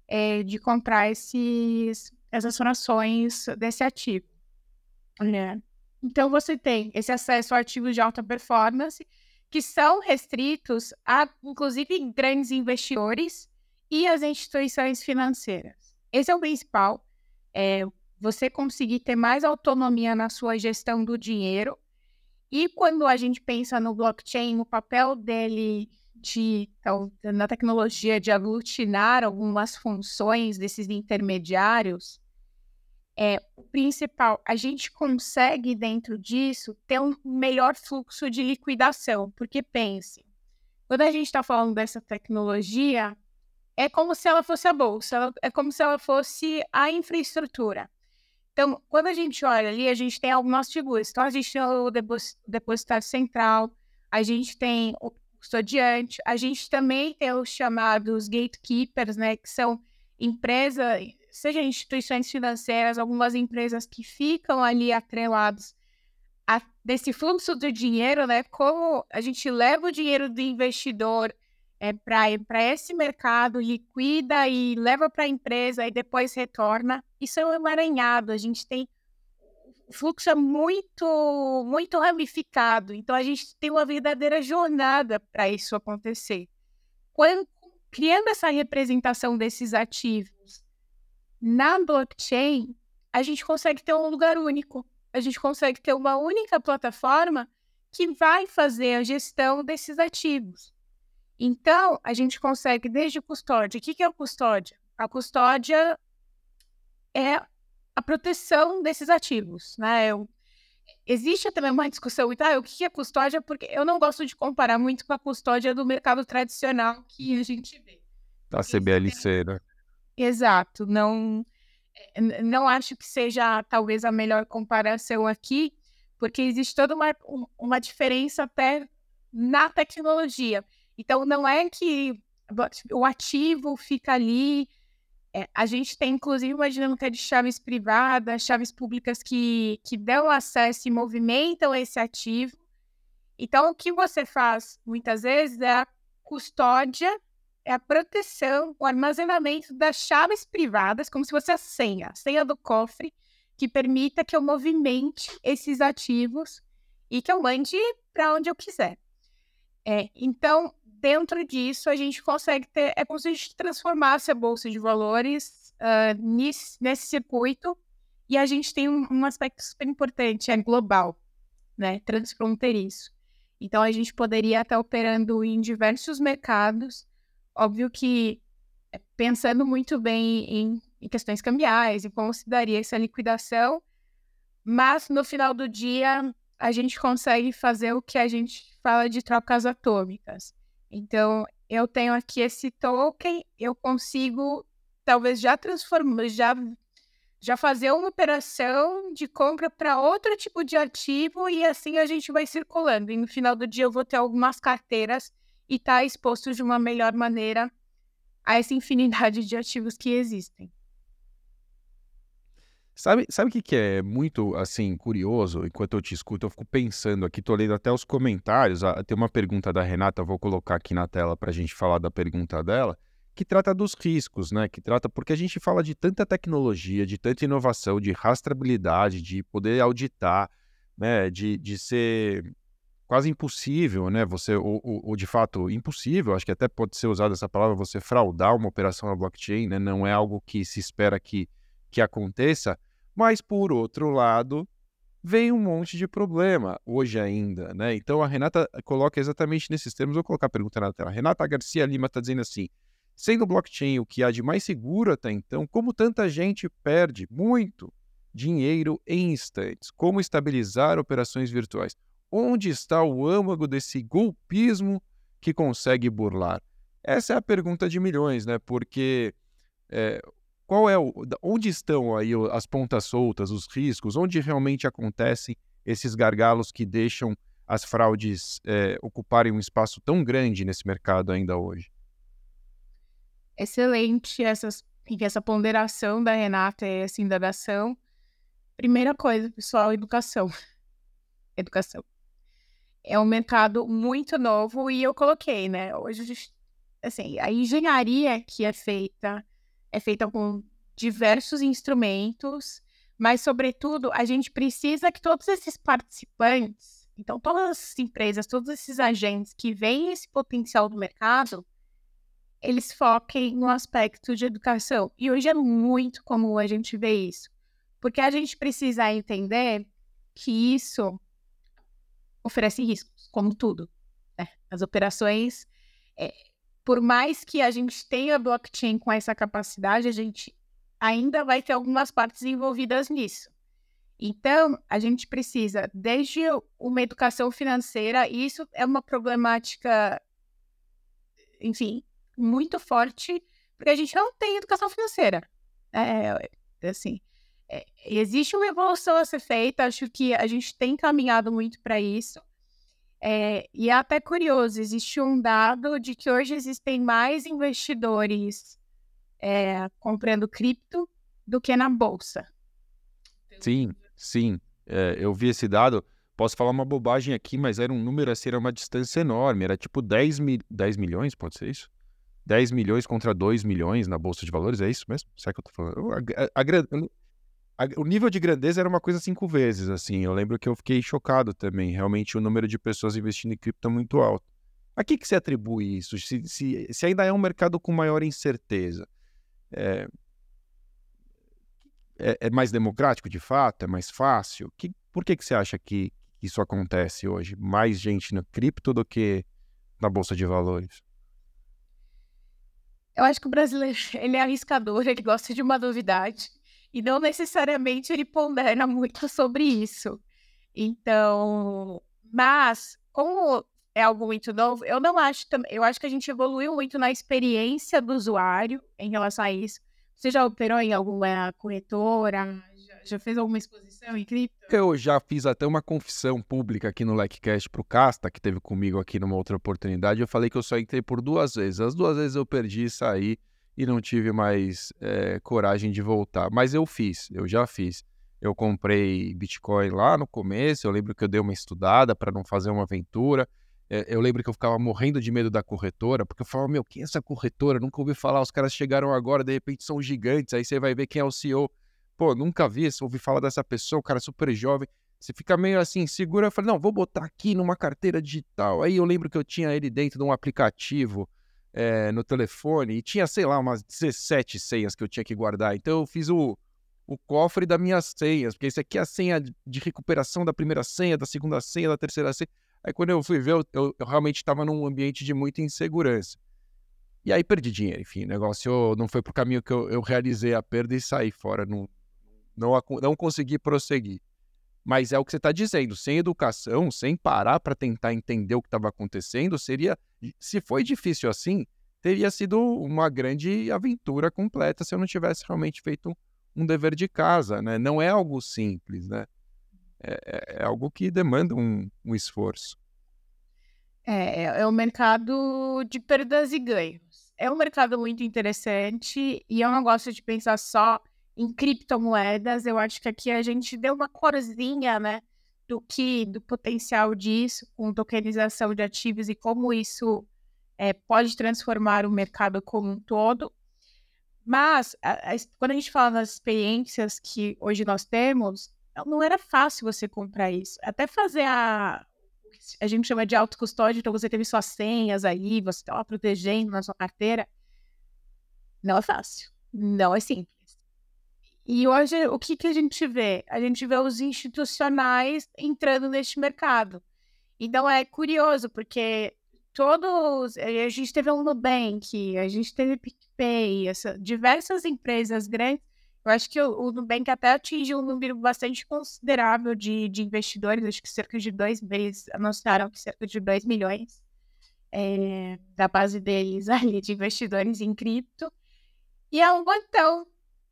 é, de comprar esses, essas frações desse ativo. Né? Então, você tem esse acesso a ativos de alta performance que são restritos a, inclusive, grandes investidores e as instituições financeiras. Esse é o principal. É, você conseguir ter mais autonomia na sua gestão do dinheiro e quando a gente pensa no blockchain, o papel dele de, então, na tecnologia de aglutinar algumas funções desses intermediários, é o principal. A gente consegue, dentro disso, ter um melhor fluxo de liquidação. Porque pense, quando a gente está falando dessa tecnologia, é como se ela fosse a bolsa, é como se ela fosse a infraestrutura. Então, quando a gente olha ali, a gente tem algumas figuras. Então, a gente tem o depositário central, a gente tem o custodiante, a gente também tem os chamados gatekeepers, né, que são empresas, seja instituições financeiras, algumas empresas que ficam ali atrelados a, desse fluxo do dinheiro, né, como a gente leva o dinheiro do investidor é, para esse mercado, liquida e leva para a empresa e depois retorna. Isso é um emaranhado, a gente tem o fluxo é muito, muito ramificado, então a gente tem uma verdadeira jornada para isso acontecer. Quando, criando essa representação desses ativos na blockchain, a gente consegue ter um lugar único, a gente consegue ter uma única plataforma que vai fazer a gestão desses ativos. Então, a gente consegue desde custódia. O que, é a custódia? A custódia é a proteção desses ativos, né? Eu, existe também uma discussão, tá, o que é custódia? Porque eu não gosto de comparar muito com a custódia do mercado tradicional que a gente vê. Da CBLC, né? Exato. Não, eh, não acho que seja talvez a melhor comparação aqui, porque existe toda uma, uma diferença até na tecnologia. Então, não é que o ativo fica ali. É, a gente tem, inclusive, uma dinâmica de chaves privadas, chaves públicas que, que dão acesso e movimentam esse ativo. Então, o que você faz, muitas vezes, é a custódia, é a proteção, o armazenamento das chaves privadas, como se fosse a senha, a senha do cofre, que permita que eu movimente esses ativos e que eu mande para onde eu quiser. É, então, dentro disso, a gente consegue ter. É como se a gente transformasse a Bolsa de Valores uh, nesse, nesse circuito. E a gente tem um, um, aspecto super importante, é global, né? Transfronteiriço. Então, a gente poderia estar operando em diversos mercados. Óbvio que é, pensando muito bem em, em questões cambiais e como se daria essa liquidação, mas no final do dia a gente consegue fazer o que a gente fala de trocas atômicas. Então, eu tenho aqui esse token, eu consigo talvez já transformar, já, já fazer uma operação de compra para outro tipo de ativo e assim a gente vai circulando. E no final do dia eu vou ter algumas carteiras e estar tá exposto de uma melhor maneira a essa infinidade de ativos que existem. Sabe, sabe o que, que é muito assim curioso? Enquanto eu te escuto, eu fico pensando aqui, tô lendo até os comentários. Ah, tem uma pergunta da Renata, vou colocar aqui na tela para a gente falar da pergunta dela, que trata dos riscos, né? Que trata porque a gente fala de tanta tecnologia, de tanta inovação, de rastreabilidade, de poder auditar, né? De, de ser quase impossível, né? Você, ou, ou, ou, de fato impossível, acho que até pode ser usada essa palavra, você fraudar uma operação na blockchain, né? Não é algo que se espera que, que aconteça. Mas, por outro lado, vem um monte de problema hoje ainda, né? Então a Renata coloca exatamente nesses termos. Vou colocar a pergunta na tela. Renata Garcia Lima está dizendo assim: sendo blockchain o que há de mais seguro até então, como tanta gente perde muito dinheiro em instantes? Como estabilizar operações virtuais? Onde está o âmago desse golpismo que consegue burlar? Essa é a pergunta de milhões, né? Porque é, qual é o, onde estão aí as pontas soltas, os riscos, onde realmente acontecem esses gargalos que deixam as fraudes é, ocuparem um espaço tão grande nesse mercado ainda hoje? Excelente essas, essa ponderação da Renata e essa indagação. Primeira coisa, pessoal, educação. Educação. É um mercado muito novo e eu coloquei, né? Hoje, assim, a engenharia que é feita é feita com diversos instrumentos, mas, sobretudo, a gente precisa que todos esses participantes, então, todas as empresas, todos esses agentes que veem esse potencial do mercado, eles foquem no aspecto de educação. E hoje é muito comum a gente ver isso, porque a gente precisa entender que isso oferece riscos, como tudo. Né? As operações é, por mais que a gente tenha blockchain com essa capacidade, a gente ainda vai ter algumas partes envolvidas nisso. Então, a gente precisa, desde uma educação financeira, e isso é uma problemática, enfim, muito forte, porque a gente não tem educação financeira. É, é assim, é, existe uma evolução a ser feita, acho que a gente tem caminhado muito para isso. É, e é até curioso, existe um dado de que hoje existem mais investidores é, comprando cripto do que na bolsa. Sim, sim. É, eu vi esse dado. Posso falar uma bobagem aqui, mas era um número assim, era uma distância enorme. Era tipo 10, mi 10 milhões, pode ser isso? 10 milhões contra 2 milhões na Bolsa de Valores, é isso mesmo? Será que eu tô falando? A, a, a, o nível de grandeza era uma coisa cinco vezes, assim. Eu lembro que eu fiquei chocado também. Realmente o número de pessoas investindo em cripto é muito alto. A que, que se atribui isso? Se, se, se ainda é um mercado com maior incerteza, é, é, é, mais democrático de fato? É mais fácil? Que, por que, que você acha que isso acontece hoje? Mais gente no cripto do que na bolsa de valores? Eu acho que o brasileiro ele é arriscador, ele gosta de uma novidade e não necessariamente ele pondera muito sobre isso. Então, mas como é algo muito novo, eu não acho também, eu acho que a gente evoluiu muito na experiência do usuário em relação a isso. Você já operou em alguma corretora? Já, já fez alguma exposição em cripto? Eu já fiz até uma confissão pública aqui no LikeCast para o Casta, que teve comigo aqui numa outra oportunidade. Eu falei que eu só entrei por duas vezes. As duas vezes eu perdi e saí e não tive mais é, coragem de voltar. Mas eu fiz, eu já fiz. Eu comprei Bitcoin lá no começo. Eu lembro que eu dei uma estudada para não fazer uma aventura. É, eu lembro que eu ficava morrendo de medo da corretora, porque eu falava, meu, quem é essa corretora? Nunca ouvi falar, os caras chegaram agora, de repente são gigantes, aí você vai ver quem é o CEO. Pô, nunca vi, ouvi falar dessa pessoa, o cara é super jovem. Você fica meio assim, segura. Eu falei, não, vou botar aqui numa carteira digital. Aí eu lembro que eu tinha ele dentro de um aplicativo é, no telefone e tinha, sei lá, umas 17 senhas que eu tinha que guardar. Então eu fiz o, o cofre das minhas senhas, porque esse aqui é a senha de recuperação da primeira senha, da segunda senha, da terceira senha. Aí quando eu fui ver, eu, eu, realmente estava num ambiente de muita insegurança. E aí perdi dinheiro, enfim, o negócio não foi pro caminho que eu, eu realizei a perda e saí fora, não, não, não consegui prosseguir. Mas é o que você está dizendo, sem educação, sem parar para tentar entender o que estava acontecendo, seria, se foi difícil assim, teria sido uma grande aventura completa se eu não tivesse realmente feito um dever de casa, né? Não é algo simples, né? É, é, é algo que demanda um, um esforço. É, é, é um mercado de perdas e ganhos. É um mercado muito interessante e eu não gosto de pensar só em criptomoedas. Eu acho que aqui a gente deu uma corzinha, né, do que do potencial disso com tokenização de ativos e como isso é, pode transformar o mercado como um todo. Mas a, a, quando a gente fala das experiências que hoje nós temos, não era fácil você comprar isso. Até fazer a. A gente chama de autocustódia, então você teve suas senhas aí, você estava protegendo na sua carteira. Não é fácil. Não é simples. E hoje, o que, que a gente vê? A gente vê os institucionais entrando neste mercado. Então é curioso, porque todos. A gente teve um Nubank, a gente teve PicPay, essa, diversas empresas grandes eu acho que o, o Nubank até atingiu um número bastante considerável de, de investidores, acho que cerca de dois meses, anunciaram que cerca de 2 milhões é, da base deles ali de investidores em cripto. E é um montão.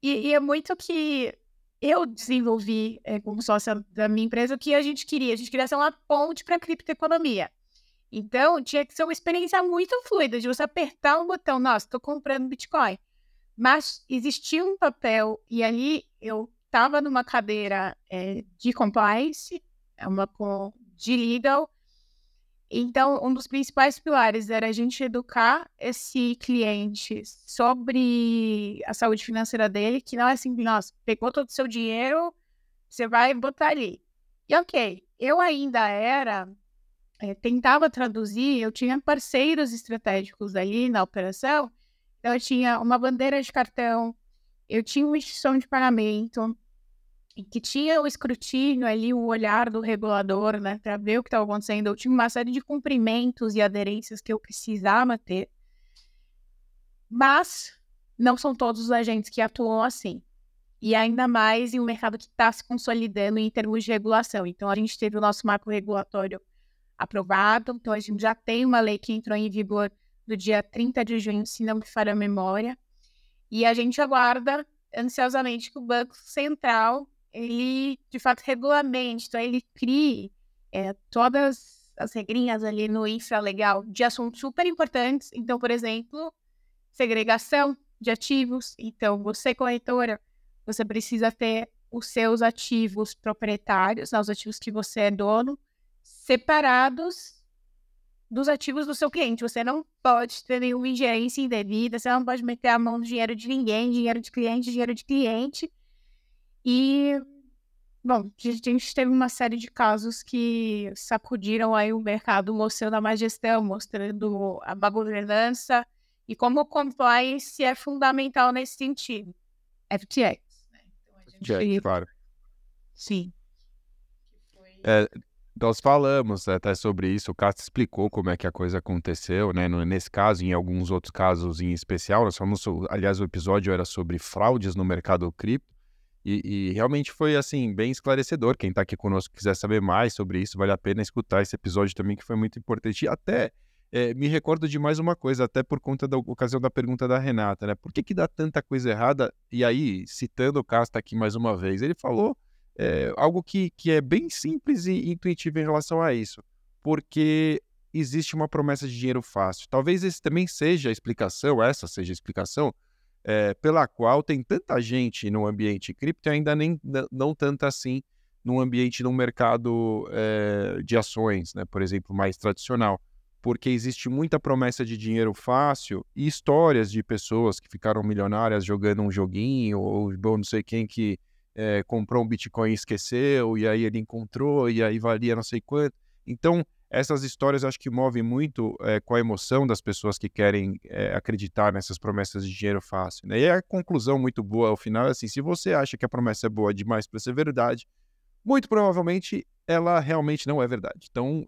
E, e é muito que eu desenvolvi é, como sócia da minha empresa o que a gente queria. A gente queria ser uma ponte para a criptoeconomia. Então, tinha que ser uma experiência muito fluida, de você apertar um botão, nossa, estou comprando Bitcoin. Mas existia um papel, e ali eu estava numa cadeira é, de compliance, é uma de legal. Então, um dos principais pilares era a gente educar esse cliente sobre a saúde financeira dele, que não é assim, nossa, pegou todo o seu dinheiro, você vai botar ali. E ok, eu ainda era, é, tentava traduzir, eu tinha parceiros estratégicos ali na operação, então, eu tinha uma bandeira de cartão, eu tinha uma instituição de pagamento, que tinha o escrutínio ali, o olhar do regulador, né, para ver o que estava acontecendo. Eu tinha uma série de cumprimentos e aderências que eu precisava ter. Mas não são todos os agentes que atuam assim. E ainda mais em um mercado que está se consolidando em termos de regulação. Então, a gente teve o nosso marco regulatório aprovado, então a gente já tem uma lei que entrou em vigor do dia 30 de junho, se não me falha a memória, e a gente aguarda ansiosamente que o Banco Central, ele, de fato, regulamente, então ele crie é, todas as regrinhas ali no infralegal de assuntos super importantes. Então, por exemplo, segregação de ativos. Então, você, corretora, você precisa ter os seus ativos proprietários, né, os ativos que você é dono, separados dos ativos do seu cliente. Você não pode ter nenhuma ingerência indevida, você não pode meter a mão no dinheiro de ninguém, dinheiro de cliente, dinheiro de cliente. E, bom, a gente teve uma série de casos que sacudiram aí o mercado, mostrando a má gestão, mostrando a má governança e como o compliance é fundamental nesse sentido. FTX. Né? Então, gente... claro. Sim. É, nós falamos até sobre isso, o Cássio explicou como é que a coisa aconteceu, né? Nesse caso e em alguns outros casos em especial, nós falamos, aliás, o episódio era sobre fraudes no mercado cripto, e, e realmente foi, assim, bem esclarecedor. Quem está aqui conosco quiser saber mais sobre isso, vale a pena escutar esse episódio também, que foi muito importante. E até é, me recordo de mais uma coisa, até por conta da ocasião da pergunta da Renata, né? Por que, que dá tanta coisa errada? E aí, citando o Casta aqui mais uma vez, ele falou é, algo que, que é bem simples e intuitivo em relação a isso, porque existe uma promessa de dinheiro fácil. Talvez esse também seja a explicação, essa seja a explicação, é, pela qual tem tanta gente no ambiente cripto e ainda nem não tanta assim no ambiente no mercado é, de ações, né, por exemplo, mais tradicional. Porque existe muita promessa de dinheiro fácil e histórias de pessoas que ficaram milionárias jogando um joguinho, ou bom, não sei quem que é, comprou um Bitcoin e esqueceu, e aí ele encontrou, e aí valia não sei quanto. Então, essas histórias acho que movem muito é, com a emoção das pessoas que querem é, acreditar nessas promessas de dinheiro fácil. Né? E a conclusão muito boa ao final é assim: se você acha que a promessa é boa demais para ser verdade, muito provavelmente ela realmente não é verdade. Então,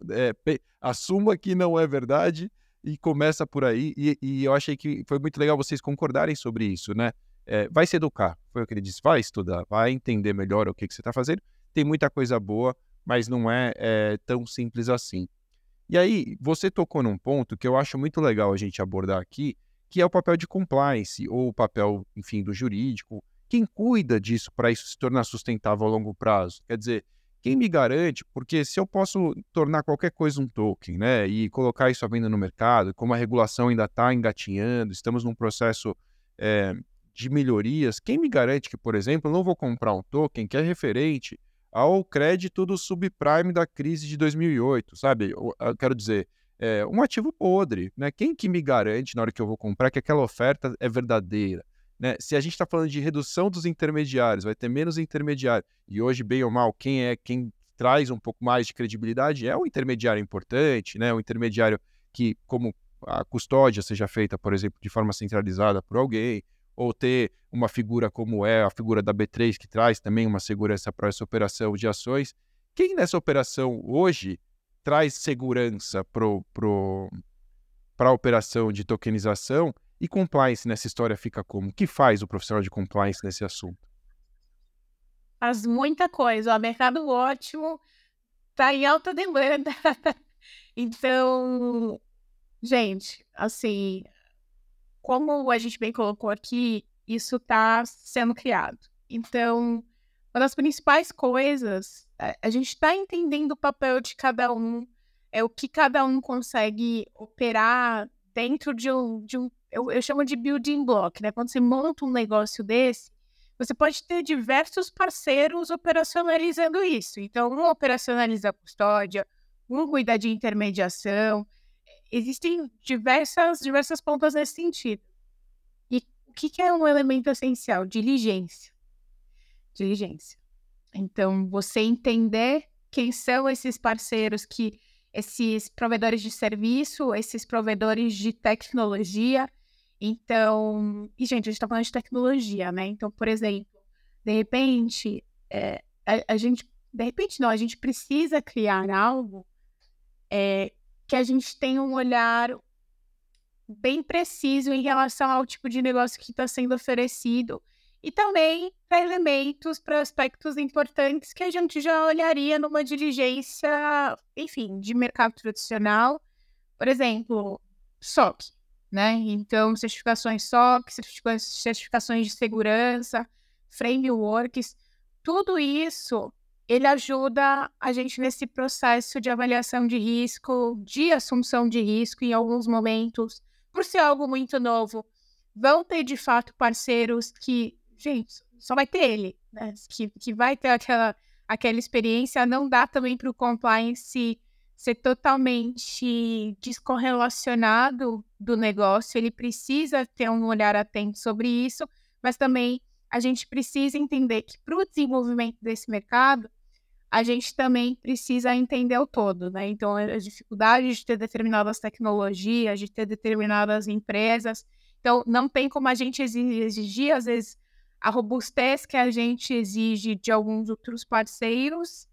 assuma que não é verdade e começa por aí. E, e eu achei que foi muito legal vocês concordarem sobre isso, né? é, vai se educar. Foi o que ele disse, vai estudar, vai entender melhor o que, que você está fazendo. Tem muita coisa boa, mas não é, é, tão simples assim. E aí, você tocou num ponto que eu acho muito legal a gente abordar aqui, que é o papel de compliance, ou o papel, enfim, do jurídico. Quem cuida disso para isso se tornar sustentável a longo prazo? Quer dizer, quem me garante, porque se eu posso tornar qualquer coisa um token, né, e colocar isso à venda no mercado, como a regulação ainda está engatinhando, estamos num processo é, de melhorias, quem me garante que, por exemplo, eu não vou comprar um token que é referente ao crédito do subprime da crise de 2008, sabe? Eu, eu quero dizer, é, um ativo podre, né? Quem que me garante na hora que eu vou comprar que aquela oferta é verdadeira? Né? Se a gente está falando de redução dos intermediários, vai ter menos intermediário. E hoje, bem ou mal, quem é quem traz um pouco mais de credibilidade é o intermediário importante, né? O intermediário que, como a custódia seja feita, por exemplo, de forma centralizada por alguém, ou ter uma figura como é a figura da B3, que traz também uma segurança para essa operação de ações. Quem nessa operação hoje traz segurança para a operação de tokenização e compliance nessa história fica como? O que faz o profissional de compliance nesse assunto? Faz muita coisa. O mercado ótimo está em alta demanda. então, gente, assim, como a gente bem colocou aqui, isso está sendo criado. Então, uma das principais coisas, a gente está entendendo o papel de cada um, é o que cada um consegue operar dentro de um, de um eu, eu chamo de building block, né? Quando você monta um negócio desse, você pode ter diversos parceiros operacionalizando isso. Então, um operacionaliza a custódia, um cuida de intermediação, existem diversas, diversas pontas nesse sentido. E o que, que é um elemento essencial? Diligência. Diligência. Então, você entender quem são esses parceiros que esses provedores de serviço, esses provedores de tecnologia. Então, e gente, a gente está falando de tecnologia, né? Então, por exemplo, de repente, é, a, a, gente, de repente não, a gente precisa criar algo é, que a gente tenha um olhar bem preciso em relação ao tipo de negócio que está sendo oferecido e também para elementos, para aspectos importantes que a gente já olharia numa diligência, enfim, de mercado tradicional. Por exemplo, SOC, né? Então, certificações SOC, certificações de segurança, frameworks, tudo isso ele ajuda a gente nesse processo de avaliação de risco, de assunção de risco em alguns momentos, por ser algo muito novo. Vão ter de fato parceiros que, gente, só vai ter ele, né? Que, que vai ter aquela, aquela experiência. Não dá também para o compliance ser totalmente descorrelacionado do negócio. Ele precisa ter um olhar atento sobre isso, mas também a gente precisa entender que para o desenvolvimento desse mercado, a gente também precisa entender o todo, né? Então, as dificuldades de ter determinadas tecnologias, de ter determinadas empresas. Então, não tem como a gente exigir, às vezes, a robustez que a gente exige de alguns outros parceiros,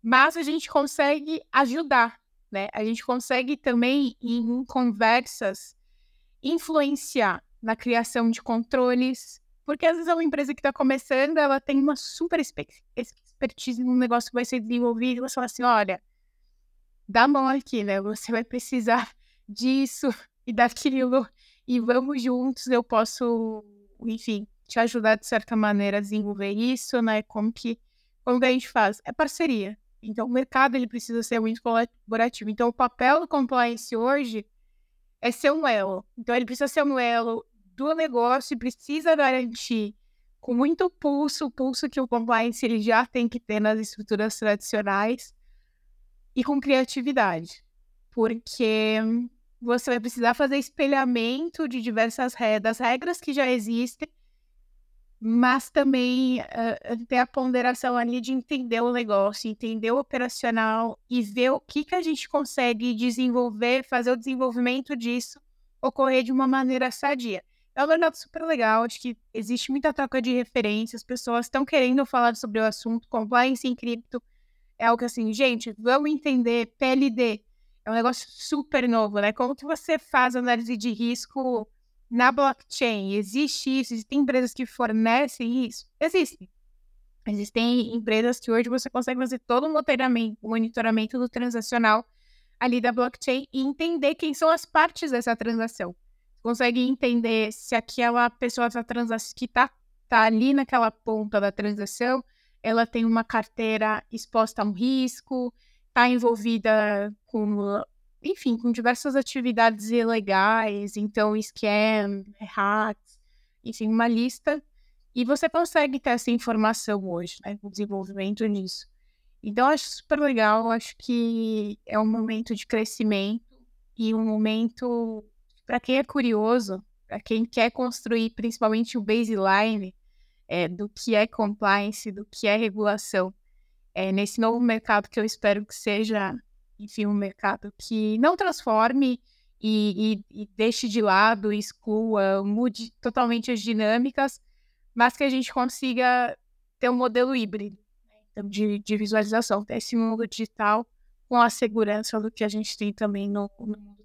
mas a gente consegue ajudar, né? A gente consegue também, em conversas, influenciar na criação de controles, porque às vezes é uma empresa que está começando, ela tem uma super expertise num negócio que vai ser desenvolvido, e você fala assim, olha, dá a mão aqui, né? Você vai precisar disso e daquilo, e vamos juntos, eu posso, enfim, te ajudar de certa maneira a desenvolver isso, né? Como que, como que a gente faz? É parceria. Então, o mercado ele precisa ser muito colaborativo. Então, o papel do compliance hoje é ser um elo. Então, ele precisa ser um elo do negócio e precisa garantir com muito pulso, o pulso que o compliance ele já tem que ter nas estruturas tradicionais e com criatividade, porque você vai precisar fazer espelhamento de diversas regras, regras que já existem, mas também uh, ter a ponderação ali de entender o negócio, entender o operacional e ver o que, que a gente consegue desenvolver, fazer o desenvolvimento disso ocorrer de uma maneira sadia. É um mercado super legal, acho que existe muita troca de referências, pessoas estão querendo falar sobre o assunto, compliance em cripto é algo assim, gente, vamos entender, PLD é um negócio super novo, né? Como que você faz análise de risco na blockchain? Existe isso? Existem empresas que fornecem isso? Existem. Existem empresas que hoje você consegue fazer todo o monitoramento, monitoramento do transacional ali da blockchain e entender quem são as partes dessa transação consegue entender se aquela pessoa tá que está tá ali naquela ponta da transação, ela tem uma carteira exposta a um risco, está envolvida com, enfim, com diversas atividades ilegais, então scam, hacks, enfim, uma lista. E você consegue ter essa informação hoje, né, o desenvolvimento nisso. Então, acho super legal, acho que é um momento de crescimento e um momento para quem é curioso, para quem quer construir principalmente o baseline é, do que é compliance, do que é regulação, é, nesse novo mercado que eu espero que seja, enfim, um mercado que não transforme e, e, e deixe de lado, exclua, mude totalmente as dinâmicas, mas que a gente consiga ter um modelo híbrido né, de, de visualização, ter esse mundo digital com a segurança do que a gente tem também no, no mundo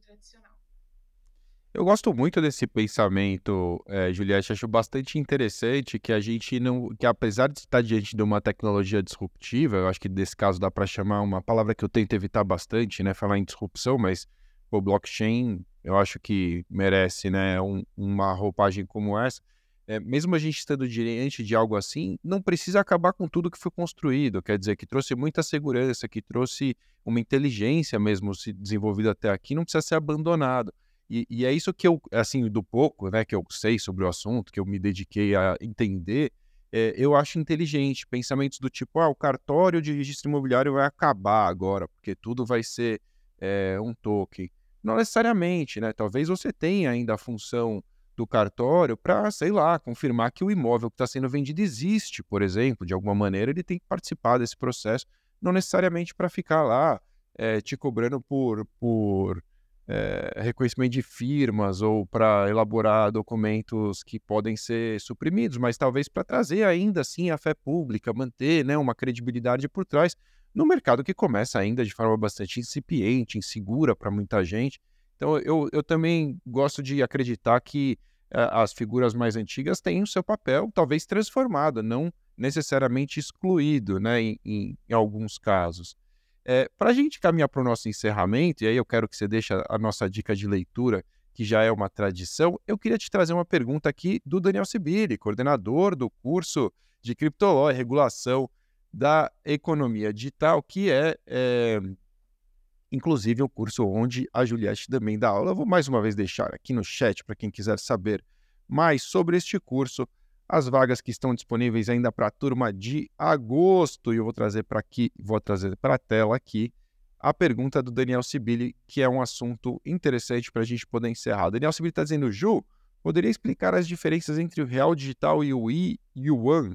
eu gosto muito desse pensamento, é, Juliette. Acho bastante interessante que a gente não. que apesar de estar diante de uma tecnologia disruptiva, eu acho que nesse caso dá para chamar uma palavra que eu tento evitar bastante, né? Falar em disrupção, mas o blockchain eu acho que merece, né? Um, uma roupagem como essa. É, mesmo a gente estando diante de algo assim, não precisa acabar com tudo que foi construído. Quer dizer, que trouxe muita segurança, que trouxe uma inteligência mesmo se desenvolvida até aqui, não precisa ser abandonado. E, e, é isso que eu, assim, do pouco né, que eu sei sobre o assunto, que eu me dediquei a entender, é, eu acho inteligente. Pensamentos do tipo, ah, o cartório de registro imobiliário vai acabar agora, porque tudo vai ser é, um token. Não necessariamente, né? Talvez você tenha ainda a função do cartório para, sei lá, confirmar que o imóvel que está sendo vendido existe, por exemplo, de alguma maneira ele tem que participar desse processo, não necessariamente para ficar lá é, te cobrando por, por é, reconhecimento de firmas ou para elaborar documentos que podem ser suprimidos, mas talvez para trazer ainda assim a fé pública, manter né, uma credibilidade por trás no mercado que começa ainda de forma bastante incipiente, insegura para muita gente. Então, eu, eu também gosto de acreditar que uh, as figuras mais antigas têm o seu papel, talvez transformado, não necessariamente excluído, né, em, em alguns casos. É, Para a gente caminhar para o nosso encerramento, e aí eu quero que você deixe a, nossa dica de leitura, que já é uma tradição, eu queria te trazer uma pergunta aqui do Daniel Sibili, coordenador do curso de Criptoló e Regulação da Economia Digital, que é, é inclusive um curso onde a Juliette também dá aula. Eu vou mais uma vez deixar aqui no chat para quem quiser saber mais sobre este curso as vagas que estão disponíveis ainda para a turma de agosto. E eu vou trazer para aqui, vou trazer para a tela aqui a pergunta do Daniel Sibili, que é um assunto interessante para a gente poder encerrar. Daniel Sibili está dizendo, Ju, poderia explicar as diferenças entre o real digital e o I-Yuan,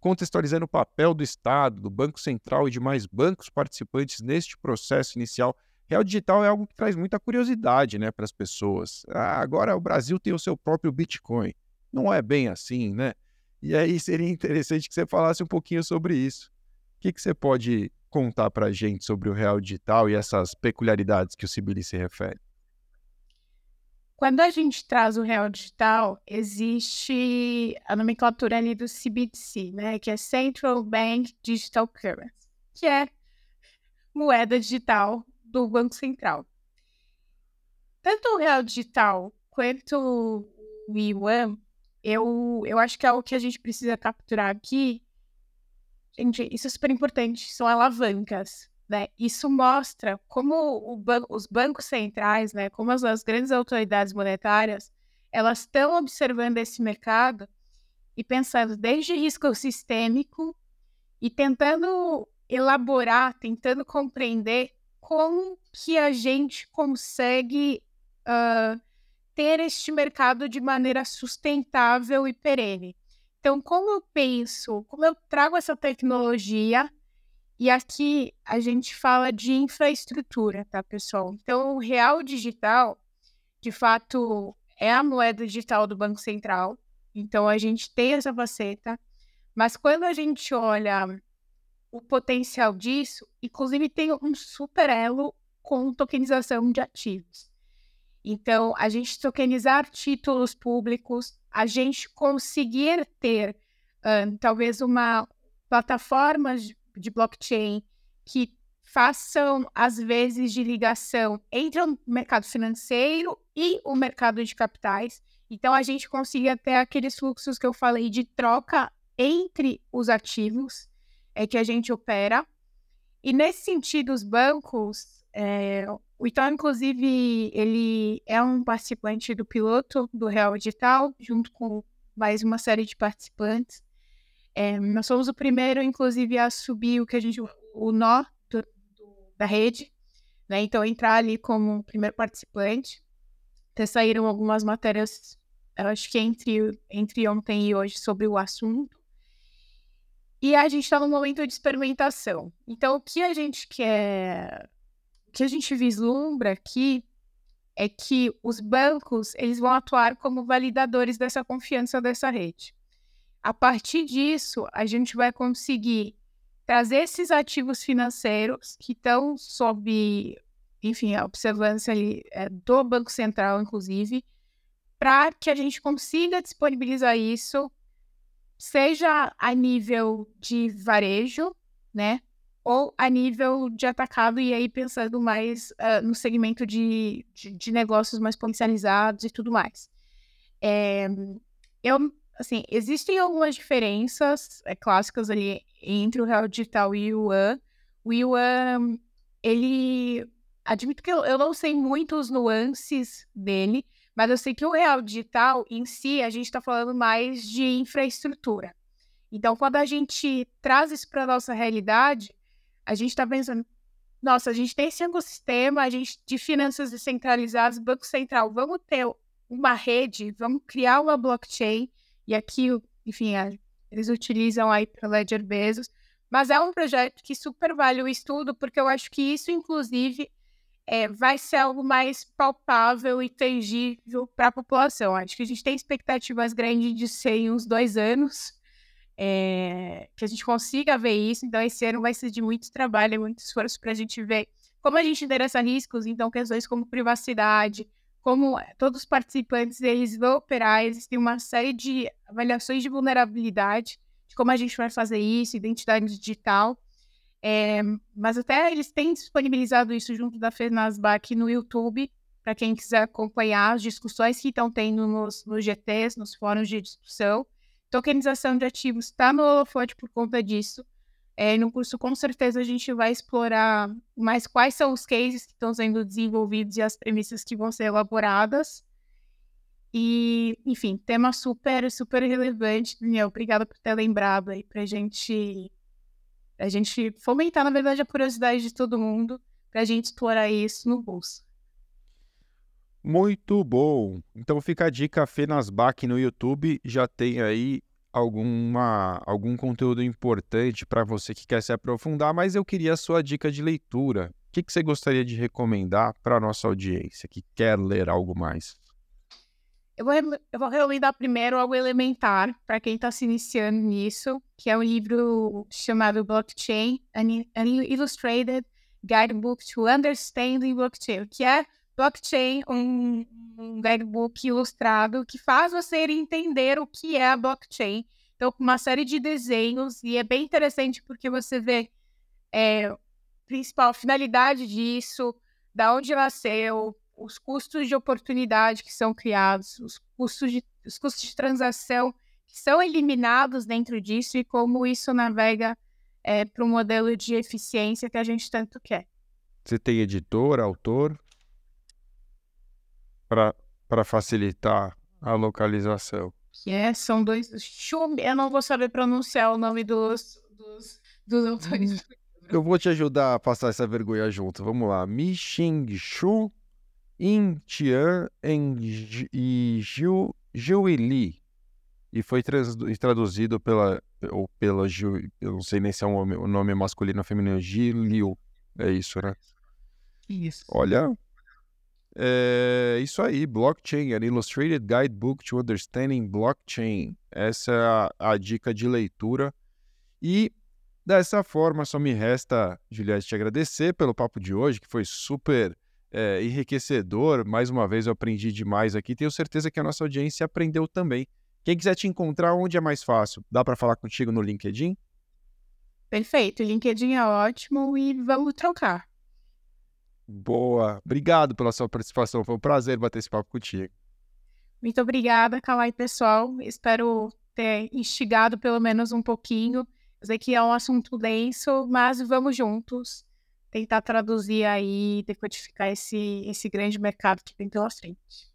contextualizando o papel do Estado, do Banco Central e demais bancos participantes neste processo inicial. Real digital é algo que traz muita curiosidade né, para as pessoas. Ah, agora o Brasil tem o seu próprio Bitcoin não é bem assim, né? E aí seria interessante que você falasse um pouquinho sobre isso. O que, que você pode contar para a gente sobre o real digital e essas peculiaridades que o Sibili se refere? Quando a gente traz o real digital, existe a nomenclatura ali do CBDC, né, que é Central Bank Digital Currency, que é moeda digital do Banco Central. Tanto o real digital quanto o yuan eu, eu acho que é o que a gente precisa capturar aqui. Gente, isso é super importante, são alavancas. Né? Isso mostra como ban os bancos centrais, né, como as, as grandes autoridades monetárias, elas estão observando esse mercado e pensando desde risco sistêmico e tentando elaborar, tentando compreender como que a gente consegue uh, ter este mercado de maneira sustentável e perene. Então, como eu penso, como eu trago essa tecnologia, e aqui a gente fala de infraestrutura, tá, pessoal? Então, o real digital, de fato, é a moeda digital do Banco Central. Então, a gente tem essa faceta. Mas quando a gente olha o potencial disso, inclusive tem um super elo com tokenização de ativos. Então, a gente tokenizar títulos públicos, a gente conseguir ter uh, talvez uma plataforma de blockchain que façam às vezes de ligação entre o mercado financeiro e o mercado de capitais. Então, a gente consiga ter aqueles fluxos que eu falei de troca entre os ativos é que a gente opera. E nesse sentido, os bancos, é, o Itaú, inclusive, ele é um participante do piloto do Real Digital, junto com mais uma série de participantes. É, nós somos o primeiro, inclusive, a subir o que a gente o nó do, do, da rede, né? Então entrar ali como primeiro participante. Até saíram algumas matérias, acho que entre entre ontem e hoje sobre o assunto. E a gente está no momento de experimentação. Então o que a gente quer o que a gente vislumbra aqui é que os bancos eles vão atuar como validadores dessa confiança dessa rede. A partir disso, a gente vai conseguir trazer esses ativos financeiros que estão sob, enfim, a observância ali, é, do Banco Central, inclusive, para que a gente consiga disponibilizar isso, seja a nível de varejo, né, ou a nível de atacado, e aí pensando mais uh, no segmento de, de, de, negócios mais potencializados e tudo mais. É, eu, assim, existem algumas diferenças é, clássicas ali entre o real digital e o Yuan. O Yuan, ele... Admito que eu, eu não sei muitos nuances dele, mas eu sei que o real digital em si, a gente está falando mais de infraestrutura. Então, quando a gente traz isso para a nossa realidade, a gente está pensando, nossa, a gente tem esse ecossistema, a gente de finanças descentralizadas, Banco Central, vamos ter uma rede, vamos criar uma blockchain, e aqui, enfim, eles utilizam aí para Ledger Bezos, mas é um projeto que super vale o estudo, porque eu acho que isso, inclusive, é, vai ser algo mais palpável e tangível para a população. Acho que a gente tem expectativas grandes de ser em uns dois anos, é, que a gente consiga ver isso. Então, esse ano vai ser de muito trabalho muito esforço para a gente ver como a gente endereça riscos, então questões como privacidade, como todos os participantes eles vão operar, existem uma série de avaliações de vulnerabilidade, de como a gente vai fazer isso, identidade digital. É, mas até eles têm disponibilizado isso junto da FENASBAC no YouTube, para quem quiser acompanhar as discussões que estão tendo nos, nos GTs, nos fóruns de discussão. Tokenização de ativos está no holofote por conta disso. É, no curso, com certeza, a gente vai explorar mais quais são os cases que estão sendo desenvolvidos e as premissas que vão ser elaboradas. E, enfim, tema super, super relevante, Daniel. Obrigada por ter lembrado aí para gente, a gente fomentar, na verdade, a curiosidade de todo mundo, para a gente explorar isso no bolso. Muito bom. Então fica a dica Fenasbac no YouTube, já tem aí alguma algum conteúdo importante para você que quer se aprofundar, mas eu queria a sua dica de leitura. O que, que você gostaria de recomendar para a nossa audiência que quer ler algo mais? Eu vou, eu vou recomendar primeiro algo elementar para quem está se iniciando nisso, que é um livro chamado Blockchain, an Illustrated Guidebook to Understanding Blockchain, que é blockchain, um, um guidebook ilustrado que faz você entender o que é a blockchain. Então, com uma série de desenhos, e é bem interessante porque você vê é, principal finalidade disso, da onde nasceu, os custos de oportunidade que são criados, os custos de, os custos de transação que são eliminados dentro disso e como isso navega é, para o modelo de eficiência que a gente tanto quer. Você tem editor, autor? Para facilitar a localização. Que é, são dois. Eu não vou saber pronunciar o nome dos, dos, dos autores. Eu vou te ajudar a passar essa vergonha junto. Vamos lá. Mi Xing Shu, In Tian e Jiu, Jiu Li. E foi traduzido pela, ou pela Jiu, eu não sei nem se é um, o nome masculino ou feminino, Jiu Liu. É isso, né? Isso. Olha, é isso aí, Blockchain, an Illustrated Guidebook to Understanding Blockchain. Essa é a, a dica de leitura. E dessa forma, só me resta, Juliette, te agradecer pelo papo de hoje, que foi super é, enriquecedor. Mais uma vez eu aprendi demais aqui. Tenho certeza que a nossa audiência aprendeu também. Quem quiser te encontrar, onde é mais fácil? Dá para falar contigo no LinkedIn? Perfeito, LinkedIn é ótimo e vamos trocar. Boa. Obrigado pela sua participação. Foi um prazer bater esse papo contigo. Muito obrigada, Kalai, pessoal. Espero ter instigado pelo menos um pouquinho. Eu sei que é um assunto denso, mas vamos juntos tentar traduzir aí, decodificar esse, esse grande mercado que tem pela frente.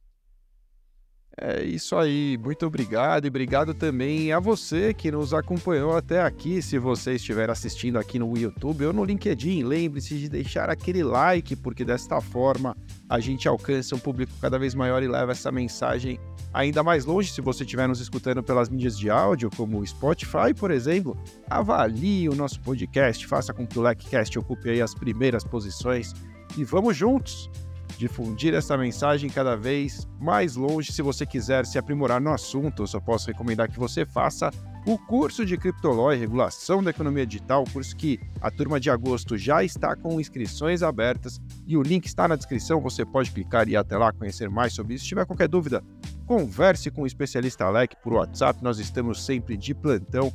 É isso aí, muito obrigado e obrigado também a você que nos acompanhou até aqui. Se você estiver assistindo aqui no YouTube ou no LinkedIn, lembre-se de deixar aquele like, porque desta forma a gente alcança um público cada vez maior e leva essa mensagem ainda mais longe. Se você estiver nos escutando pelas mídias de áudio, como Spotify, por exemplo, avalie o nosso podcast, faça com que o LecCast ocupe as primeiras posições e vamos juntos difundir essa mensagem cada vez mais longe. Se você quiser se aprimorar no assunto, eu só posso recomendar que você faça o curso de Criptoló e Regulação da Economia Digital, curso que a turma de agosto já está com inscrições abertas e o link está na descrição. Você pode clicar e ir até lá conhecer mais sobre isso. Se tiver qualquer dúvida, converse com o especialista Alec por WhatsApp. Nós estamos sempre de plantão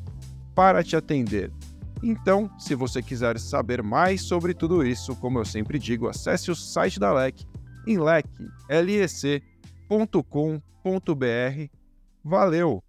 para te atender. Então, se você quiser saber mais sobre tudo isso, como eu sempre digo, acesse o site da LEC em lec.com.br. Valeu!